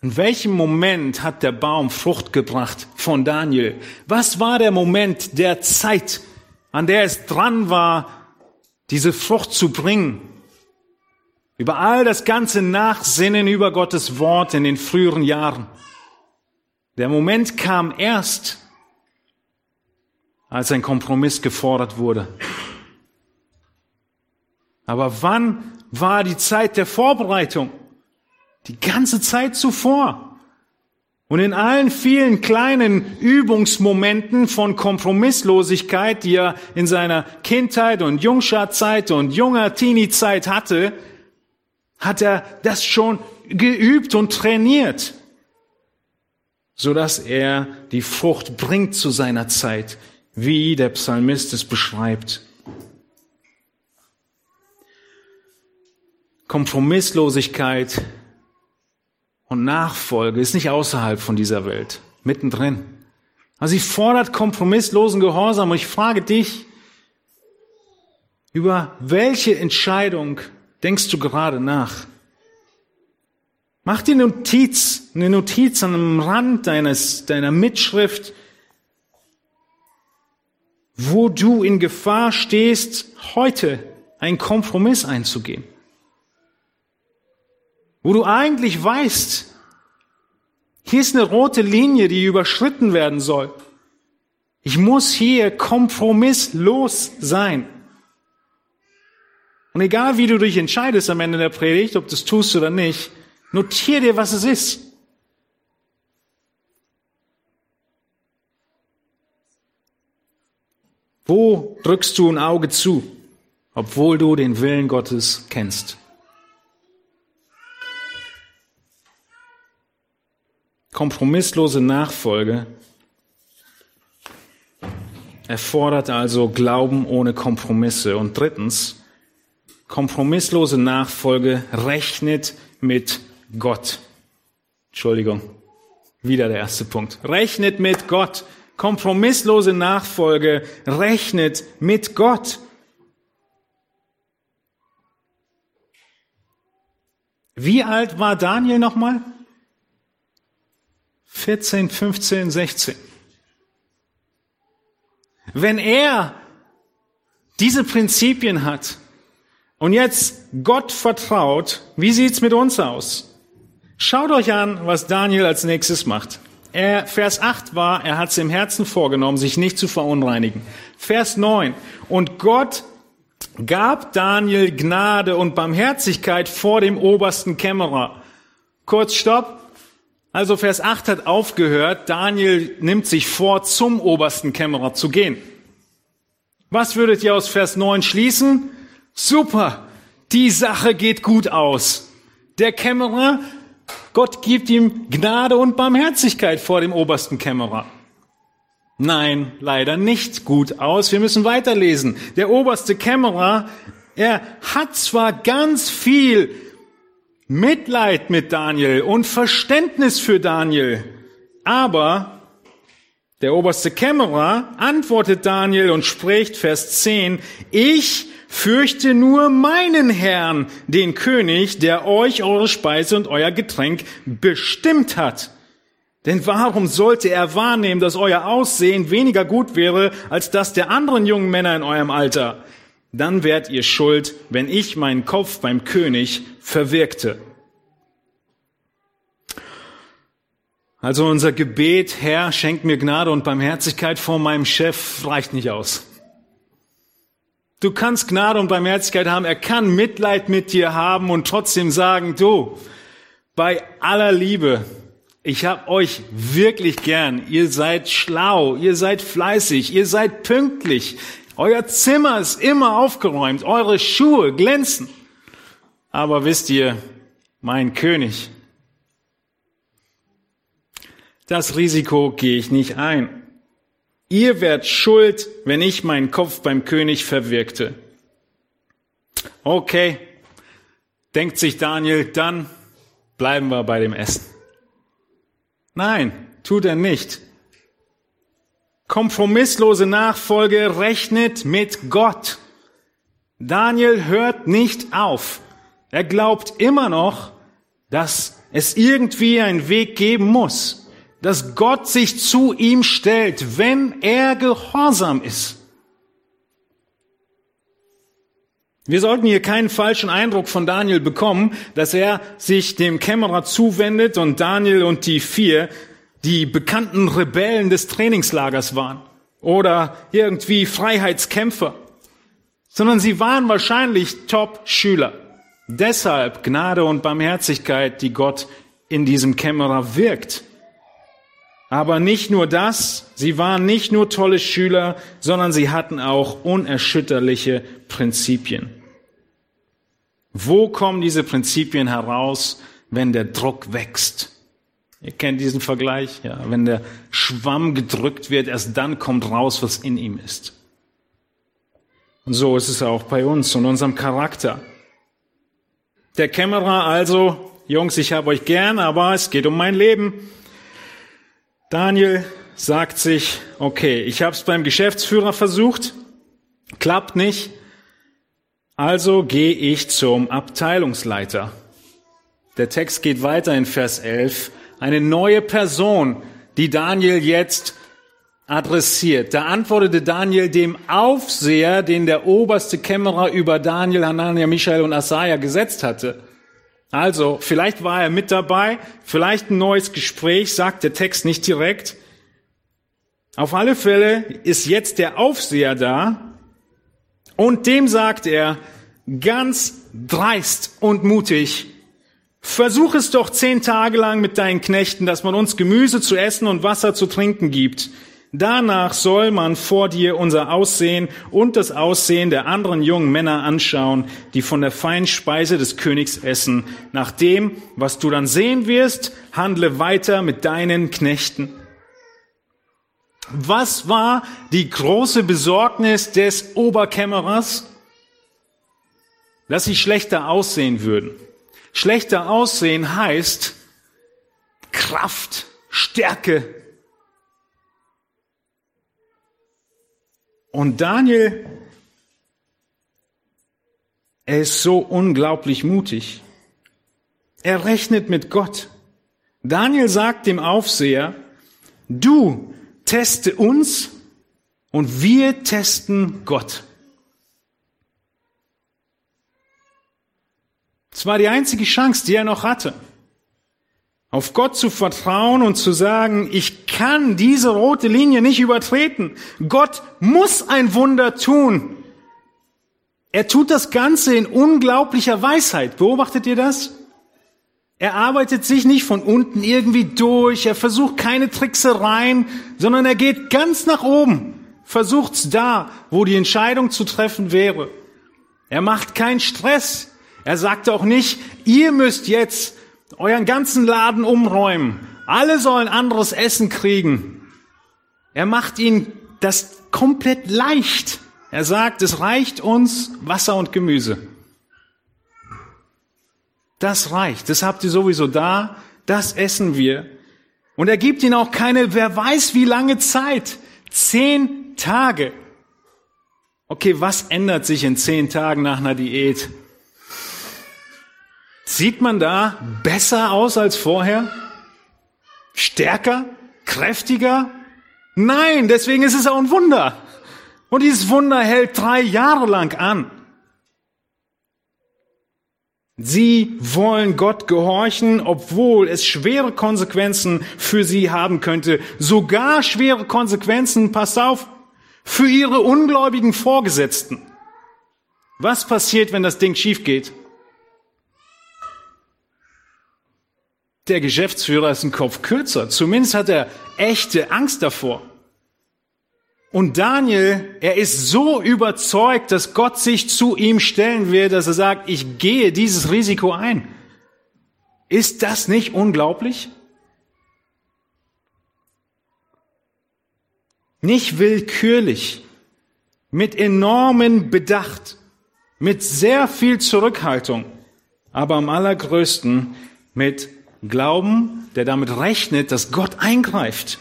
In welchem Moment hat der Baum Frucht gebracht von Daniel? Was war der Moment der Zeit, an der es dran war, diese Frucht zu bringen? Über all das ganze Nachsinnen über Gottes Wort in den früheren Jahren. Der Moment kam erst, als ein Kompromiss gefordert wurde. Aber wann war die Zeit der Vorbereitung? Die ganze Zeit zuvor. Und in allen vielen kleinen Übungsmomenten von Kompromisslosigkeit, die er in seiner Kindheit und Jungschatzeit und junger Teenie-Zeit hatte, hat er das schon geübt und trainiert, so dass er die Frucht bringt zu seiner Zeit, wie der Psalmist es beschreibt. Kompromisslosigkeit und Nachfolge ist nicht außerhalb von dieser Welt, mittendrin. Also sie fordert kompromisslosen Gehorsam und ich frage dich, über welche Entscheidung denkst du gerade nach? Mach dir Notiz, eine Notiz an einem Rand deines, deiner Mitschrift, wo du in Gefahr stehst, heute einen Kompromiss einzugehen. Wo du eigentlich weißt, hier ist eine rote Linie, die überschritten werden soll. Ich muss hier kompromisslos sein. Und egal wie du dich entscheidest am Ende der Predigt, ob du es tust oder nicht, notier dir, was es ist. Wo drückst du ein Auge zu, obwohl du den Willen Gottes kennst? Kompromisslose Nachfolge erfordert also Glauben ohne Kompromisse. Und drittens, kompromisslose Nachfolge rechnet mit Gott. Entschuldigung, wieder der erste Punkt. Rechnet mit Gott. Kompromisslose Nachfolge rechnet mit Gott. Wie alt war Daniel nochmal? 14, 15, 16. Wenn er diese Prinzipien hat, und jetzt Gott vertraut, wie sieht's mit uns aus? Schaut euch an, was Daniel als nächstes macht. Er, Vers 8 war, er hat es im Herzen vorgenommen, sich nicht zu verunreinigen. Vers 9. Und Gott gab Daniel Gnade und Barmherzigkeit vor dem obersten Kämmerer. Kurz Stopp. Also Vers 8 hat aufgehört. Daniel nimmt sich vor, zum obersten Kämmerer zu gehen. Was würdet ihr aus Vers 9 schließen? Super, die Sache geht gut aus. Der Kämmerer, Gott gibt ihm Gnade und Barmherzigkeit vor dem obersten Kämmerer. Nein, leider nicht gut aus. Wir müssen weiterlesen. Der oberste Kämmerer, er hat zwar ganz viel Mitleid mit Daniel und Verständnis für Daniel. Aber der oberste Kämmerer antwortet Daniel und spricht Vers 10, ich fürchte nur meinen Herrn, den König, der euch eure Speise und euer Getränk bestimmt hat. Denn warum sollte er wahrnehmen, dass euer Aussehen weniger gut wäre als das der anderen jungen Männer in eurem Alter? Dann wärt ihr schuld, wenn ich meinen Kopf beim König verwirkte. Also unser Gebet, Herr, schenk mir Gnade und Barmherzigkeit vor meinem Chef, reicht nicht aus. Du kannst Gnade und Barmherzigkeit haben, er kann Mitleid mit dir haben und trotzdem sagen, du, bei aller Liebe, ich hab euch wirklich gern, ihr seid schlau, ihr seid fleißig, ihr seid pünktlich, euer Zimmer ist immer aufgeräumt, eure Schuhe glänzen. Aber wisst ihr, mein König, das Risiko gehe ich nicht ein. Ihr werdet schuld, wenn ich meinen Kopf beim König verwirkte. Okay, denkt sich Daniel, dann bleiben wir bei dem Essen. Nein, tut er nicht. Kompromisslose Nachfolge rechnet mit Gott. Daniel hört nicht auf. Er glaubt immer noch, dass es irgendwie einen Weg geben muss dass Gott sich zu ihm stellt, wenn er gehorsam ist. Wir sollten hier keinen falschen Eindruck von Daniel bekommen, dass er sich dem Kämmerer zuwendet und Daniel und die vier die bekannten Rebellen des Trainingslagers waren oder irgendwie Freiheitskämpfer, sondern sie waren wahrscheinlich Top-Schüler. Deshalb Gnade und Barmherzigkeit, die Gott in diesem Kämmerer wirkt. Aber nicht nur das, sie waren nicht nur tolle Schüler, sondern sie hatten auch unerschütterliche Prinzipien. Wo kommen diese Prinzipien heraus, wenn der Druck wächst? Ihr kennt diesen Vergleich, ja. Wenn der Schwamm gedrückt wird, erst dann kommt raus, was in ihm ist. Und so ist es auch bei uns und unserem Charakter. Der Kämmerer also, Jungs, ich habe euch gern, aber es geht um mein Leben. Daniel sagt sich, okay, ich habe es beim Geschäftsführer versucht, klappt nicht, also gehe ich zum Abteilungsleiter. Der Text geht weiter in Vers 11. Eine neue Person, die Daniel jetzt adressiert. Da antwortete Daniel dem Aufseher, den der oberste Kämmerer über Daniel, Hanania, Michael und Asaja gesetzt hatte. Also, vielleicht war er mit dabei, vielleicht ein neues Gespräch, sagt der Text nicht direkt. Auf alle Fälle ist jetzt der Aufseher da und dem sagt er ganz dreist und mutig, versuch es doch zehn Tage lang mit deinen Knechten, dass man uns Gemüse zu essen und Wasser zu trinken gibt. Danach soll man vor dir unser Aussehen und das Aussehen der anderen jungen Männer anschauen, die von der feinen Speise des Königs essen. Nach dem, was du dann sehen wirst, handle weiter mit deinen Knechten. Was war die große Besorgnis des Oberkämmerers? Dass sie schlechter aussehen würden. Schlechter aussehen heißt Kraft, Stärke, Und Daniel, er ist so unglaublich mutig. Er rechnet mit Gott. Daniel sagt dem Aufseher, du teste uns und wir testen Gott. Es war die einzige Chance, die er noch hatte auf Gott zu vertrauen und zu sagen, ich kann diese rote Linie nicht übertreten. Gott muss ein Wunder tun. Er tut das Ganze in unglaublicher Weisheit. Beobachtet ihr das? Er arbeitet sich nicht von unten irgendwie durch, er versucht keine Tricksereien, sondern er geht ganz nach oben, versucht's da, wo die Entscheidung zu treffen wäre. Er macht keinen Stress. Er sagt auch nicht, ihr müsst jetzt euren ganzen Laden umräumen. Alle sollen anderes Essen kriegen. Er macht ihnen das komplett leicht. Er sagt, es reicht uns Wasser und Gemüse. Das reicht. Das habt ihr sowieso da. Das essen wir. Und er gibt ihnen auch keine, wer weiß wie lange Zeit. Zehn Tage. Okay, was ändert sich in zehn Tagen nach einer Diät? Sieht man da besser aus als vorher? Stärker? Kräftiger? Nein, deswegen ist es auch ein Wunder. Und dieses Wunder hält drei Jahre lang an. Sie wollen Gott gehorchen, obwohl es schwere Konsequenzen für sie haben könnte. Sogar schwere Konsequenzen, passt auf, für ihre ungläubigen Vorgesetzten. Was passiert, wenn das Ding schief geht? Der Geschäftsführer ist ein Kopf kürzer. Zumindest hat er echte Angst davor. Und Daniel, er ist so überzeugt, dass Gott sich zu ihm stellen will, dass er sagt, ich gehe dieses Risiko ein. Ist das nicht unglaublich? Nicht willkürlich, mit enormen Bedacht, mit sehr viel Zurückhaltung, aber am allergrößten mit Glauben, der damit rechnet, dass Gott eingreift.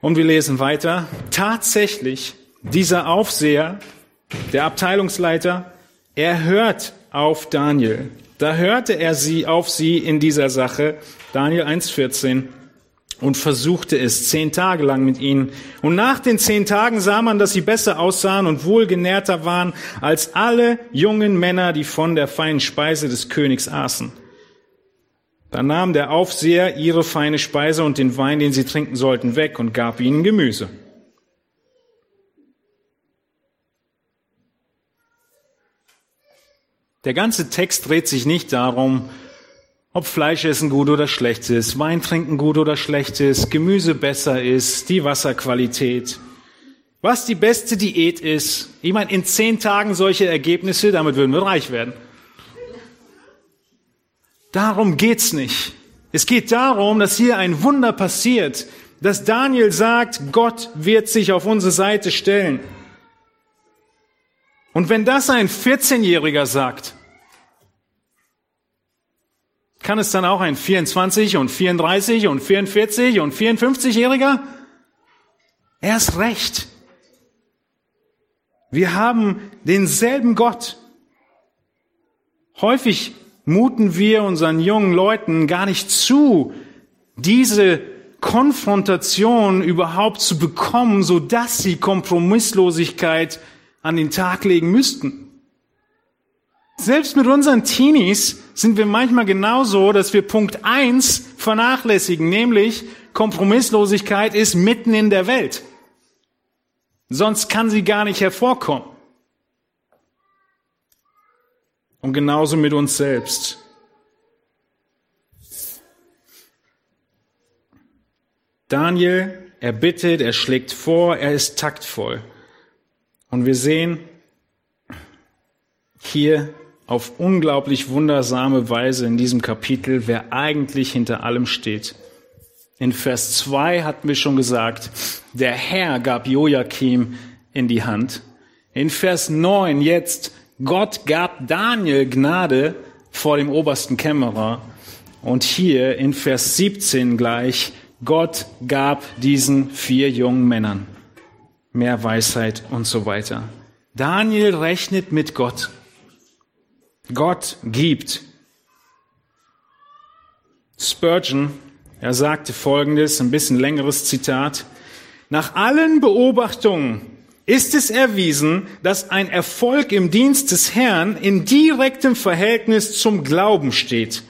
Und wir lesen weiter. Tatsächlich, dieser Aufseher, der Abteilungsleiter, er hört auf Daniel. Da hörte er sie auf sie in dieser Sache, Daniel 1,14, und versuchte es zehn Tage lang mit ihnen. Und nach den zehn Tagen sah man, dass sie besser aussahen und wohlgenährter waren als alle jungen Männer, die von der feinen Speise des Königs aßen. Da nahm der Aufseher ihre feine Speise und den Wein, den sie trinken sollten, weg und gab ihnen Gemüse. Der ganze Text dreht sich nicht darum, ob Fleischessen gut oder schlecht ist, Wein trinken gut oder schlecht ist, Gemüse besser ist, die Wasserqualität, was die beste Diät ist. Ich meine, in zehn Tagen solche Ergebnisse, damit würden wir reich werden. Darum geht's nicht. Es geht darum, dass hier ein Wunder passiert, dass Daniel sagt, Gott wird sich auf unsere Seite stellen. Und wenn das ein 14-Jähriger sagt, kann es dann auch ein 24 und 34 und 44 und 54-Jähriger? Er ist recht. Wir haben denselben Gott. Häufig muten wir unseren jungen Leuten gar nicht zu, diese Konfrontation überhaupt zu bekommen, so dass sie Kompromisslosigkeit an den Tag legen müssten. Selbst mit unseren Teenies sind wir manchmal genauso, dass wir Punkt eins vernachlässigen, nämlich Kompromisslosigkeit ist mitten in der Welt. Sonst kann sie gar nicht hervorkommen. Und genauso mit uns selbst. Daniel, er bittet, er schlägt vor, er ist taktvoll. Und wir sehen hier auf unglaublich wundersame Weise in diesem Kapitel, wer eigentlich hinter allem steht. In Vers 2 hatten wir schon gesagt, der Herr gab Joachim in die Hand. In Vers 9 jetzt, Gott gab Daniel Gnade vor dem obersten Kämmerer. Und hier in Vers 17 gleich, Gott gab diesen vier jungen Männern mehr Weisheit und so weiter. Daniel rechnet mit Gott. Gott gibt. Spurgeon, er sagte folgendes, ein bisschen längeres Zitat. Nach allen Beobachtungen ist es erwiesen, dass ein Erfolg im Dienst des Herrn in direktem Verhältnis zum Glauben steht.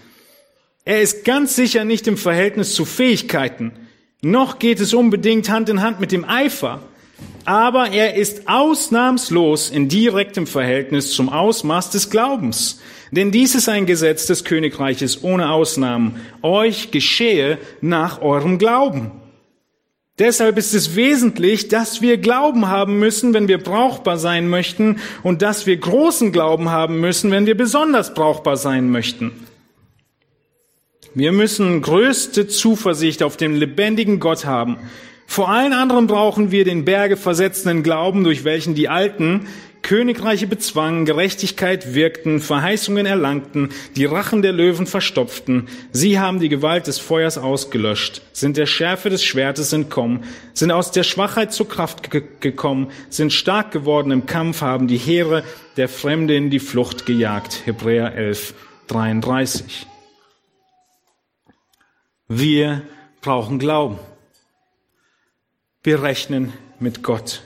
Er ist ganz sicher nicht im Verhältnis zu Fähigkeiten, noch geht es unbedingt Hand in Hand mit dem Eifer, aber er ist ausnahmslos in direktem Verhältnis zum Ausmaß des Glaubens. Denn dies ist ein Gesetz des Königreiches ohne Ausnahmen. Euch geschehe nach eurem Glauben. Deshalb ist es wesentlich, dass wir Glauben haben müssen, wenn wir brauchbar sein möchten, und dass wir großen Glauben haben müssen, wenn wir besonders brauchbar sein möchten. Wir müssen größte Zuversicht auf den lebendigen Gott haben. Vor allen anderen brauchen wir den Berge versetzenden Glauben, durch welchen die Alten Königreiche bezwangen, Gerechtigkeit wirkten, Verheißungen erlangten, die Rachen der Löwen verstopften. Sie haben die Gewalt des Feuers ausgelöscht, sind der Schärfe des Schwertes entkommen, sind aus der Schwachheit zur Kraft ge gekommen, sind stark geworden im Kampf, haben die Heere der Fremde in die Flucht gejagt. Hebräer 11, 33. Wir brauchen Glauben. Wir rechnen mit Gott.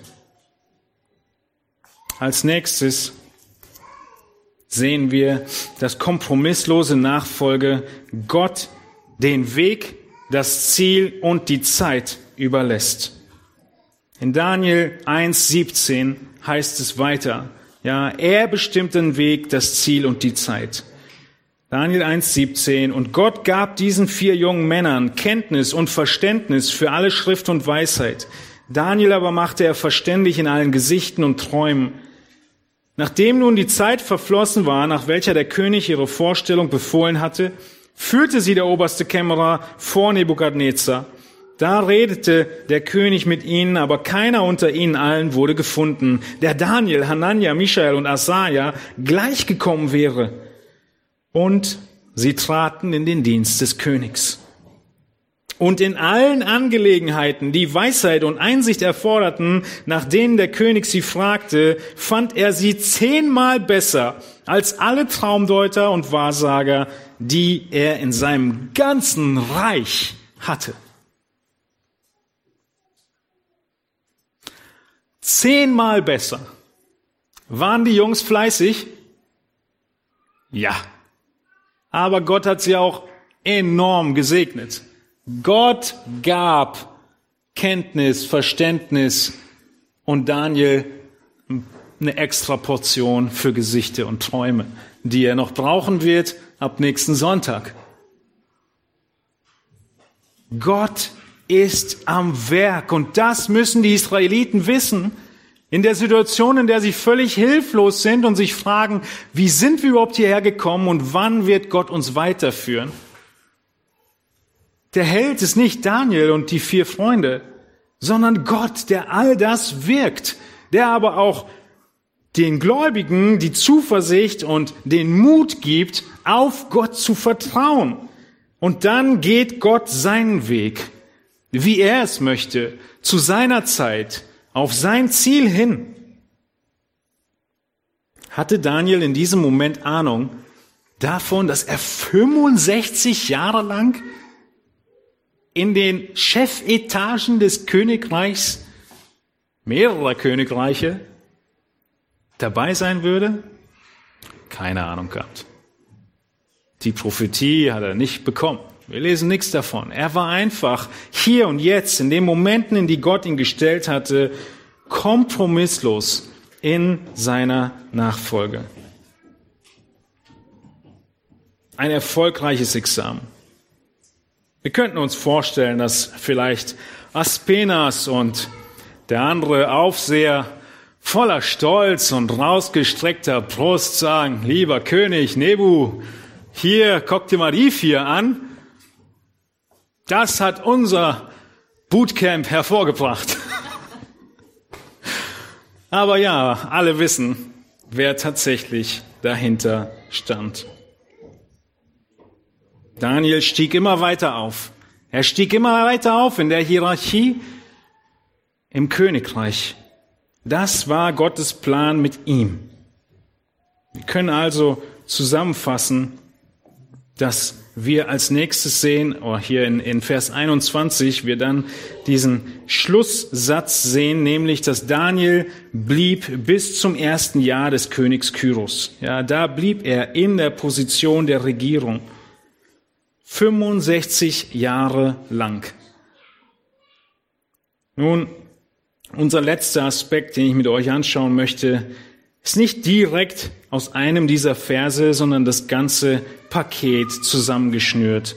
Als nächstes sehen wir, dass kompromisslose Nachfolge Gott den Weg, das Ziel und die Zeit überlässt. In Daniel 1.17 heißt es weiter, ja, er bestimmt den Weg, das Ziel und die Zeit. Daniel 1.17 Und Gott gab diesen vier jungen Männern Kenntnis und Verständnis für alle Schrift und Weisheit. Daniel aber machte er verständig in allen Gesichten und Träumen. Nachdem nun die Zeit verflossen war, nach welcher der König ihre Vorstellung befohlen hatte, führte sie der oberste Kämmerer vor Nebukadnezar. Da redete der König mit ihnen, aber keiner unter ihnen allen wurde gefunden, der Daniel, Hanania, Michael und Asaja gleichgekommen wäre. Und sie traten in den Dienst des Königs. Und in allen Angelegenheiten, die Weisheit und Einsicht erforderten, nach denen der König sie fragte, fand er sie zehnmal besser als alle Traumdeuter und Wahrsager, die er in seinem ganzen Reich hatte. Zehnmal besser. Waren die Jungs fleißig? Ja. Aber Gott hat sie auch enorm gesegnet. Gott gab Kenntnis, Verständnis und Daniel eine extra Portion für Gesichter und Träume, die er noch brauchen wird ab nächsten Sonntag. Gott ist am Werk und das müssen die Israeliten wissen. In der Situation, in der sie völlig hilflos sind und sich fragen, wie sind wir überhaupt hierher gekommen und wann wird Gott uns weiterführen? Der Held ist nicht Daniel und die vier Freunde, sondern Gott, der all das wirkt, der aber auch den Gläubigen die Zuversicht und den Mut gibt, auf Gott zu vertrauen. Und dann geht Gott seinen Weg, wie er es möchte, zu seiner Zeit, auf sein Ziel hin. Hatte Daniel in diesem Moment Ahnung davon, dass er 65 Jahre lang in den Chefetagen des Königreichs, mehrerer Königreiche, dabei sein würde? Keine Ahnung gehabt. Die Prophetie hat er nicht bekommen. Wir lesen nichts davon. Er war einfach hier und jetzt, in den Momenten, in die Gott ihn gestellt hatte, kompromisslos in seiner Nachfolge. Ein erfolgreiches Examen. Wir könnten uns vorstellen, dass vielleicht Aspenas und der andere Aufseher voller Stolz und rausgestreckter Brust sagen, lieber König Nebu, hier, guck dir mal die vier an. Das hat unser Bootcamp hervorgebracht. Aber ja, alle wissen, wer tatsächlich dahinter stand. Daniel stieg immer weiter auf. Er stieg immer weiter auf in der Hierarchie im Königreich. Das war Gottes Plan mit ihm. Wir können also zusammenfassen, dass wir als nächstes sehen, oh, hier in, in Vers 21, wir dann diesen Schlusssatz sehen, nämlich, dass Daniel blieb bis zum ersten Jahr des Königs Kyros. Ja, da blieb er in der Position der Regierung. 65 Jahre lang. Nun, unser letzter Aspekt, den ich mit euch anschauen möchte, ist nicht direkt aus einem dieser Verse, sondern das ganze Paket zusammengeschnürt.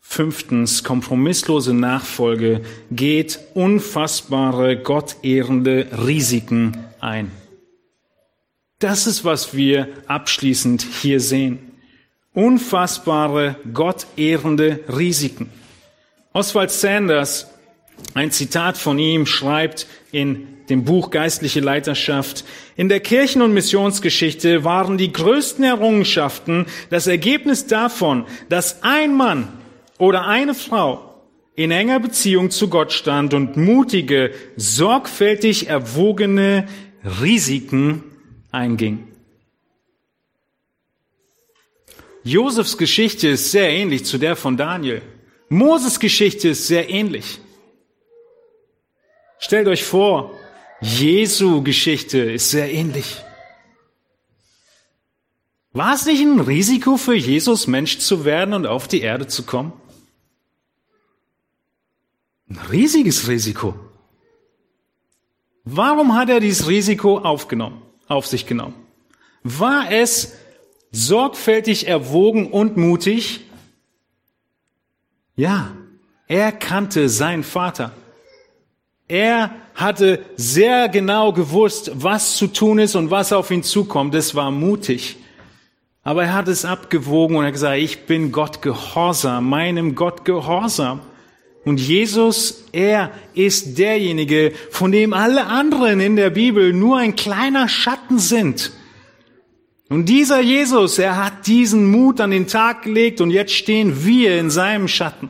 Fünftens, kompromisslose Nachfolge geht unfassbare, gottehrende Risiken ein. Das ist, was wir abschließend hier sehen unfassbare, gottehrende Risiken. Oswald Sanders Ein Zitat von ihm schreibt in dem Buch Geistliche Leiterschaft, in der Kirchen- und Missionsgeschichte waren die größten Errungenschaften das Ergebnis davon, dass ein Mann oder eine Frau in enger Beziehung zu Gott stand und mutige, sorgfältig erwogene Risiken einging. Josefs Geschichte ist sehr ähnlich zu der von Daniel. Moses Geschichte ist sehr ähnlich. Stellt euch vor, Jesu Geschichte ist sehr ähnlich. War es nicht ein Risiko für Jesus, Mensch zu werden und auf die Erde zu kommen? Ein riesiges Risiko. Warum hat er dieses Risiko aufgenommen, auf sich genommen? War es sorgfältig erwogen und mutig? Ja, er kannte seinen Vater. Er hatte sehr genau gewusst, was zu tun ist und was auf ihn zukommt. Es war mutig. Aber er hat es abgewogen und er gesagt, ich bin Gott gehorsam, meinem Gott gehorsam. Und Jesus, er ist derjenige, von dem alle anderen in der Bibel nur ein kleiner Schatten sind. Und dieser Jesus, er hat diesen Mut an den Tag gelegt und jetzt stehen wir in seinem Schatten.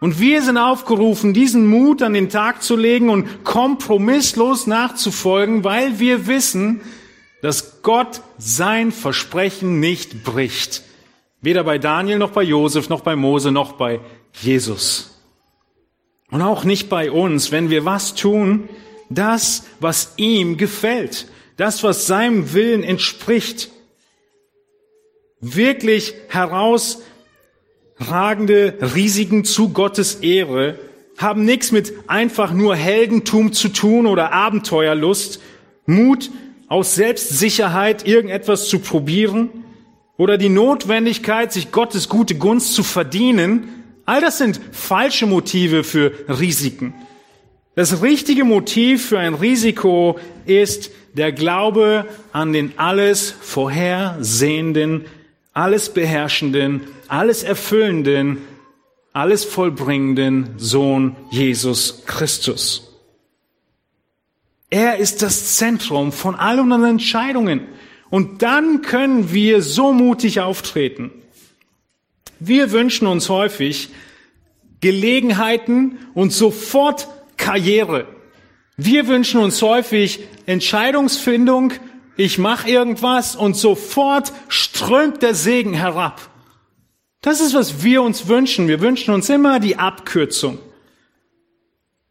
Und wir sind aufgerufen, diesen Mut an den Tag zu legen und kompromisslos nachzufolgen, weil wir wissen, dass Gott sein Versprechen nicht bricht. Weder bei Daniel noch bei Josef noch bei Mose noch bei Jesus. Und auch nicht bei uns, wenn wir was tun, das, was ihm gefällt, das, was seinem Willen entspricht. Wirklich herausragende Risiken zu Gottes Ehre haben nichts mit einfach nur Heldentum zu tun oder Abenteuerlust, Mut aus Selbstsicherheit irgendetwas zu probieren oder die Notwendigkeit, sich Gottes gute Gunst zu verdienen, All das sind falsche Motive für Risiken. Das richtige Motiv für ein Risiko ist der Glaube an den alles vorhersehenden, alles beherrschenden, alles erfüllenden, alles vollbringenden Sohn Jesus Christus. Er ist das Zentrum von all unseren Entscheidungen. Und dann können wir so mutig auftreten. Wir wünschen uns häufig Gelegenheiten und sofort Karriere. Wir wünschen uns häufig Entscheidungsfindung, ich mache irgendwas und sofort strömt der Segen herab. Das ist, was wir uns wünschen. Wir wünschen uns immer die Abkürzung.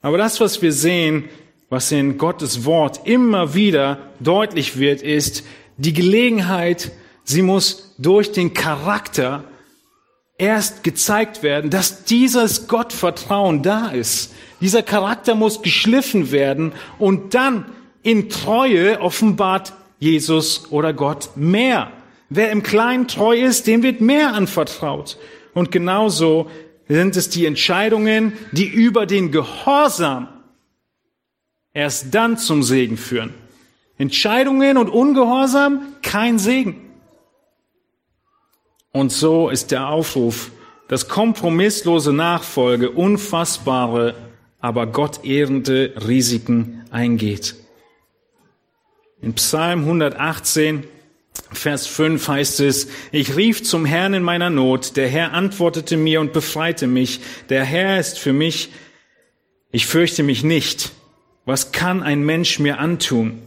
Aber das, was wir sehen, was in Gottes Wort immer wieder deutlich wird, ist, die Gelegenheit, sie muss durch den Charakter erst gezeigt werden, dass dieses Gottvertrauen da ist. Dieser Charakter muss geschliffen werden und dann in Treue offenbart Jesus oder Gott mehr. Wer im Kleinen treu ist, dem wird mehr anvertraut. Und genauso sind es die Entscheidungen, die über den Gehorsam erst dann zum Segen führen. Entscheidungen und Ungehorsam kein Segen. Und so ist der Aufruf, dass kompromisslose Nachfolge unfassbare, aber gottehrende Risiken eingeht. In Psalm 118, Vers 5 heißt es, ich rief zum Herrn in meiner Not, der Herr antwortete mir und befreite mich, der Herr ist für mich, ich fürchte mich nicht. Was kann ein Mensch mir antun?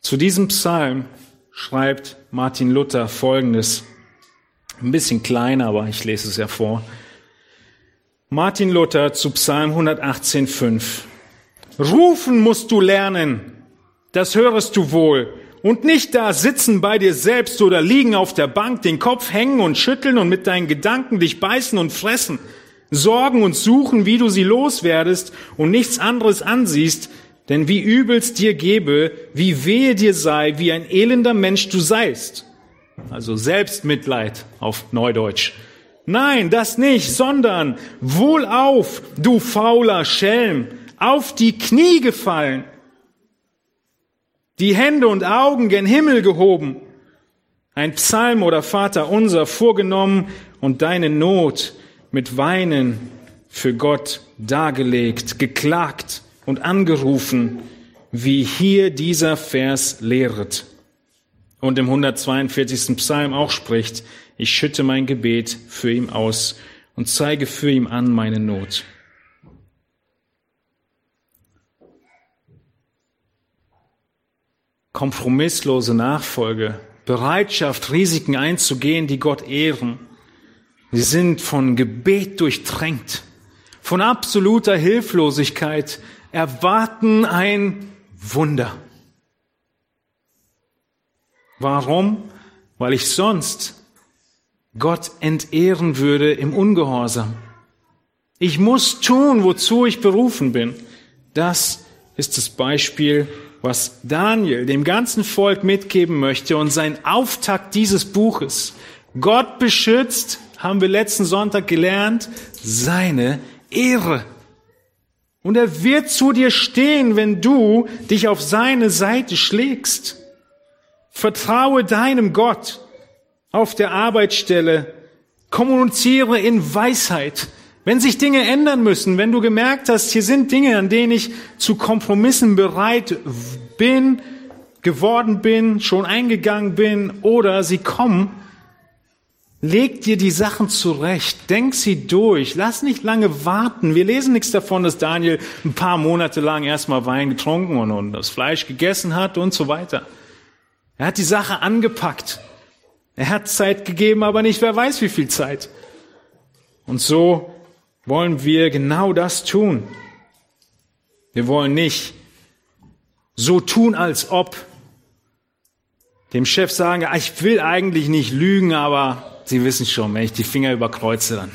Zu diesem Psalm schreibt Martin Luther Folgendes. Ein bisschen kleiner, aber ich lese es ja vor. Martin Luther zu Psalm 118,5. Rufen musst du lernen, das hörest du wohl. Und nicht da sitzen bei dir selbst oder liegen auf der Bank, den Kopf hängen und schütteln und mit deinen Gedanken dich beißen und fressen, sorgen und suchen, wie du sie loswerdest und nichts anderes ansiehst, denn wie übelst dir gebe, wie wehe dir sei, wie ein elender Mensch du seist. Also Selbstmitleid auf Neudeutsch. Nein, das nicht, sondern wohlauf, du fauler Schelm, auf die Knie gefallen, die Hände und Augen gen Himmel gehoben, ein Psalm oder Vater unser vorgenommen und deine Not mit Weinen für Gott dargelegt, geklagt und angerufen, wie hier dieser Vers lehret. Und im 142. Psalm auch spricht, ich schütte mein Gebet für ihn aus und zeige für ihn an meine Not. Kompromisslose Nachfolge, Bereitschaft, Risiken einzugehen, die Gott ehren. Sie sind von Gebet durchtränkt, von absoluter Hilflosigkeit, erwarten ein Wunder. Warum? Weil ich sonst Gott entehren würde im Ungehorsam. Ich muss tun, wozu ich berufen bin. Das ist das Beispiel, was Daniel dem ganzen Volk mitgeben möchte und sein Auftakt dieses Buches. Gott beschützt, haben wir letzten Sonntag gelernt, seine Ehre. Und er wird zu dir stehen, wenn du dich auf seine Seite schlägst. Vertraue deinem Gott auf der Arbeitsstelle. Kommuniziere in Weisheit. Wenn sich Dinge ändern müssen, wenn du gemerkt hast, hier sind Dinge, an denen ich zu Kompromissen bereit bin, geworden bin, schon eingegangen bin oder sie kommen, leg dir die Sachen zurecht, denk sie durch, lass nicht lange warten. Wir lesen nichts davon, dass Daniel ein paar Monate lang erstmal Wein getrunken und, und das Fleisch gegessen hat und so weiter. Er hat die Sache angepackt. Er hat Zeit gegeben, aber nicht wer weiß wie viel Zeit. Und so wollen wir genau das tun. Wir wollen nicht so tun, als ob dem Chef sagen, ah, ich will eigentlich nicht lügen, aber Sie wissen schon, wenn ich die Finger überkreuze, dann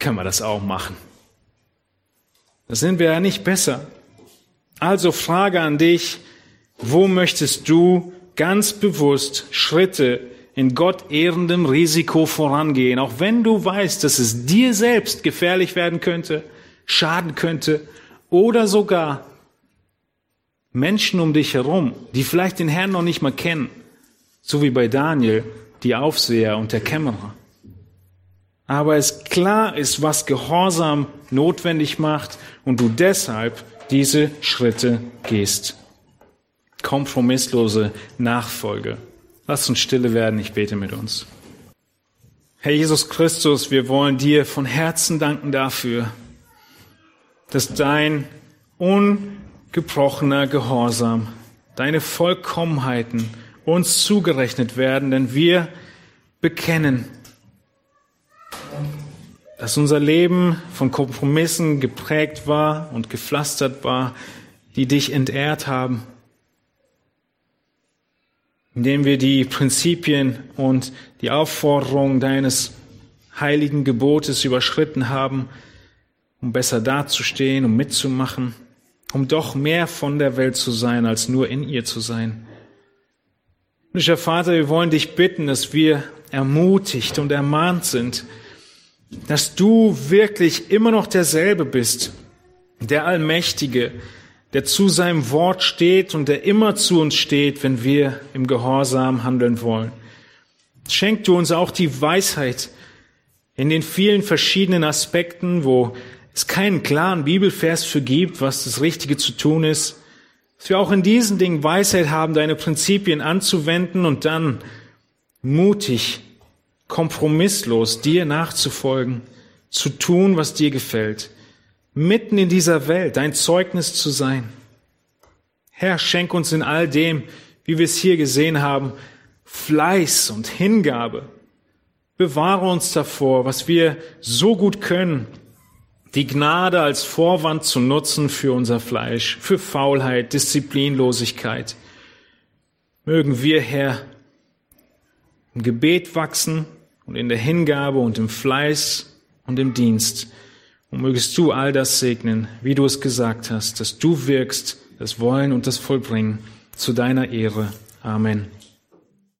können wir das auch machen. Da sind wir ja nicht besser. Also Frage an dich, wo möchtest du ganz bewusst Schritte in Gott ehrendem Risiko vorangehen, auch wenn du weißt, dass es dir selbst gefährlich werden könnte, schaden könnte oder sogar Menschen um dich herum, die vielleicht den Herrn noch nicht mal kennen, so wie bei Daniel, die Aufseher und der Kämmerer. Aber es klar ist, was Gehorsam notwendig macht und du deshalb diese Schritte gehst kompromisslose Nachfolge. Lass uns stille werden, ich bete mit uns. Herr Jesus Christus, wir wollen dir von Herzen danken dafür, dass dein ungebrochener Gehorsam, deine Vollkommenheiten uns zugerechnet werden, denn wir bekennen, dass unser Leben von Kompromissen geprägt war und gepflastert war, die dich entehrt haben indem wir die Prinzipien und die Aufforderungen deines heiligen Gebotes überschritten haben, um besser dazustehen, um mitzumachen, um doch mehr von der Welt zu sein, als nur in ihr zu sein. Himmlischer Vater, wir wollen dich bitten, dass wir ermutigt und ermahnt sind, dass du wirklich immer noch derselbe bist, der Allmächtige, der zu seinem Wort steht und der immer zu uns steht, wenn wir im Gehorsam handeln wollen. Schenk du uns auch die Weisheit in den vielen verschiedenen Aspekten, wo es keinen klaren Bibelvers für gibt, was das Richtige zu tun ist, dass wir auch in diesen Dingen Weisheit haben, deine Prinzipien anzuwenden und dann mutig, kompromisslos dir nachzufolgen, zu tun, was dir gefällt mitten in dieser Welt dein Zeugnis zu sein. Herr, schenk uns in all dem, wie wir es hier gesehen haben, Fleiß und Hingabe. Bewahre uns davor, was wir so gut können, die Gnade als Vorwand zu nutzen für unser Fleisch, für Faulheit, Disziplinlosigkeit. Mögen wir, Herr, im Gebet wachsen und in der Hingabe und im Fleiß und im Dienst. Und mögest du all das segnen, wie du es gesagt hast, dass du wirkst, das Wollen und das Vollbringen zu deiner Ehre. Amen.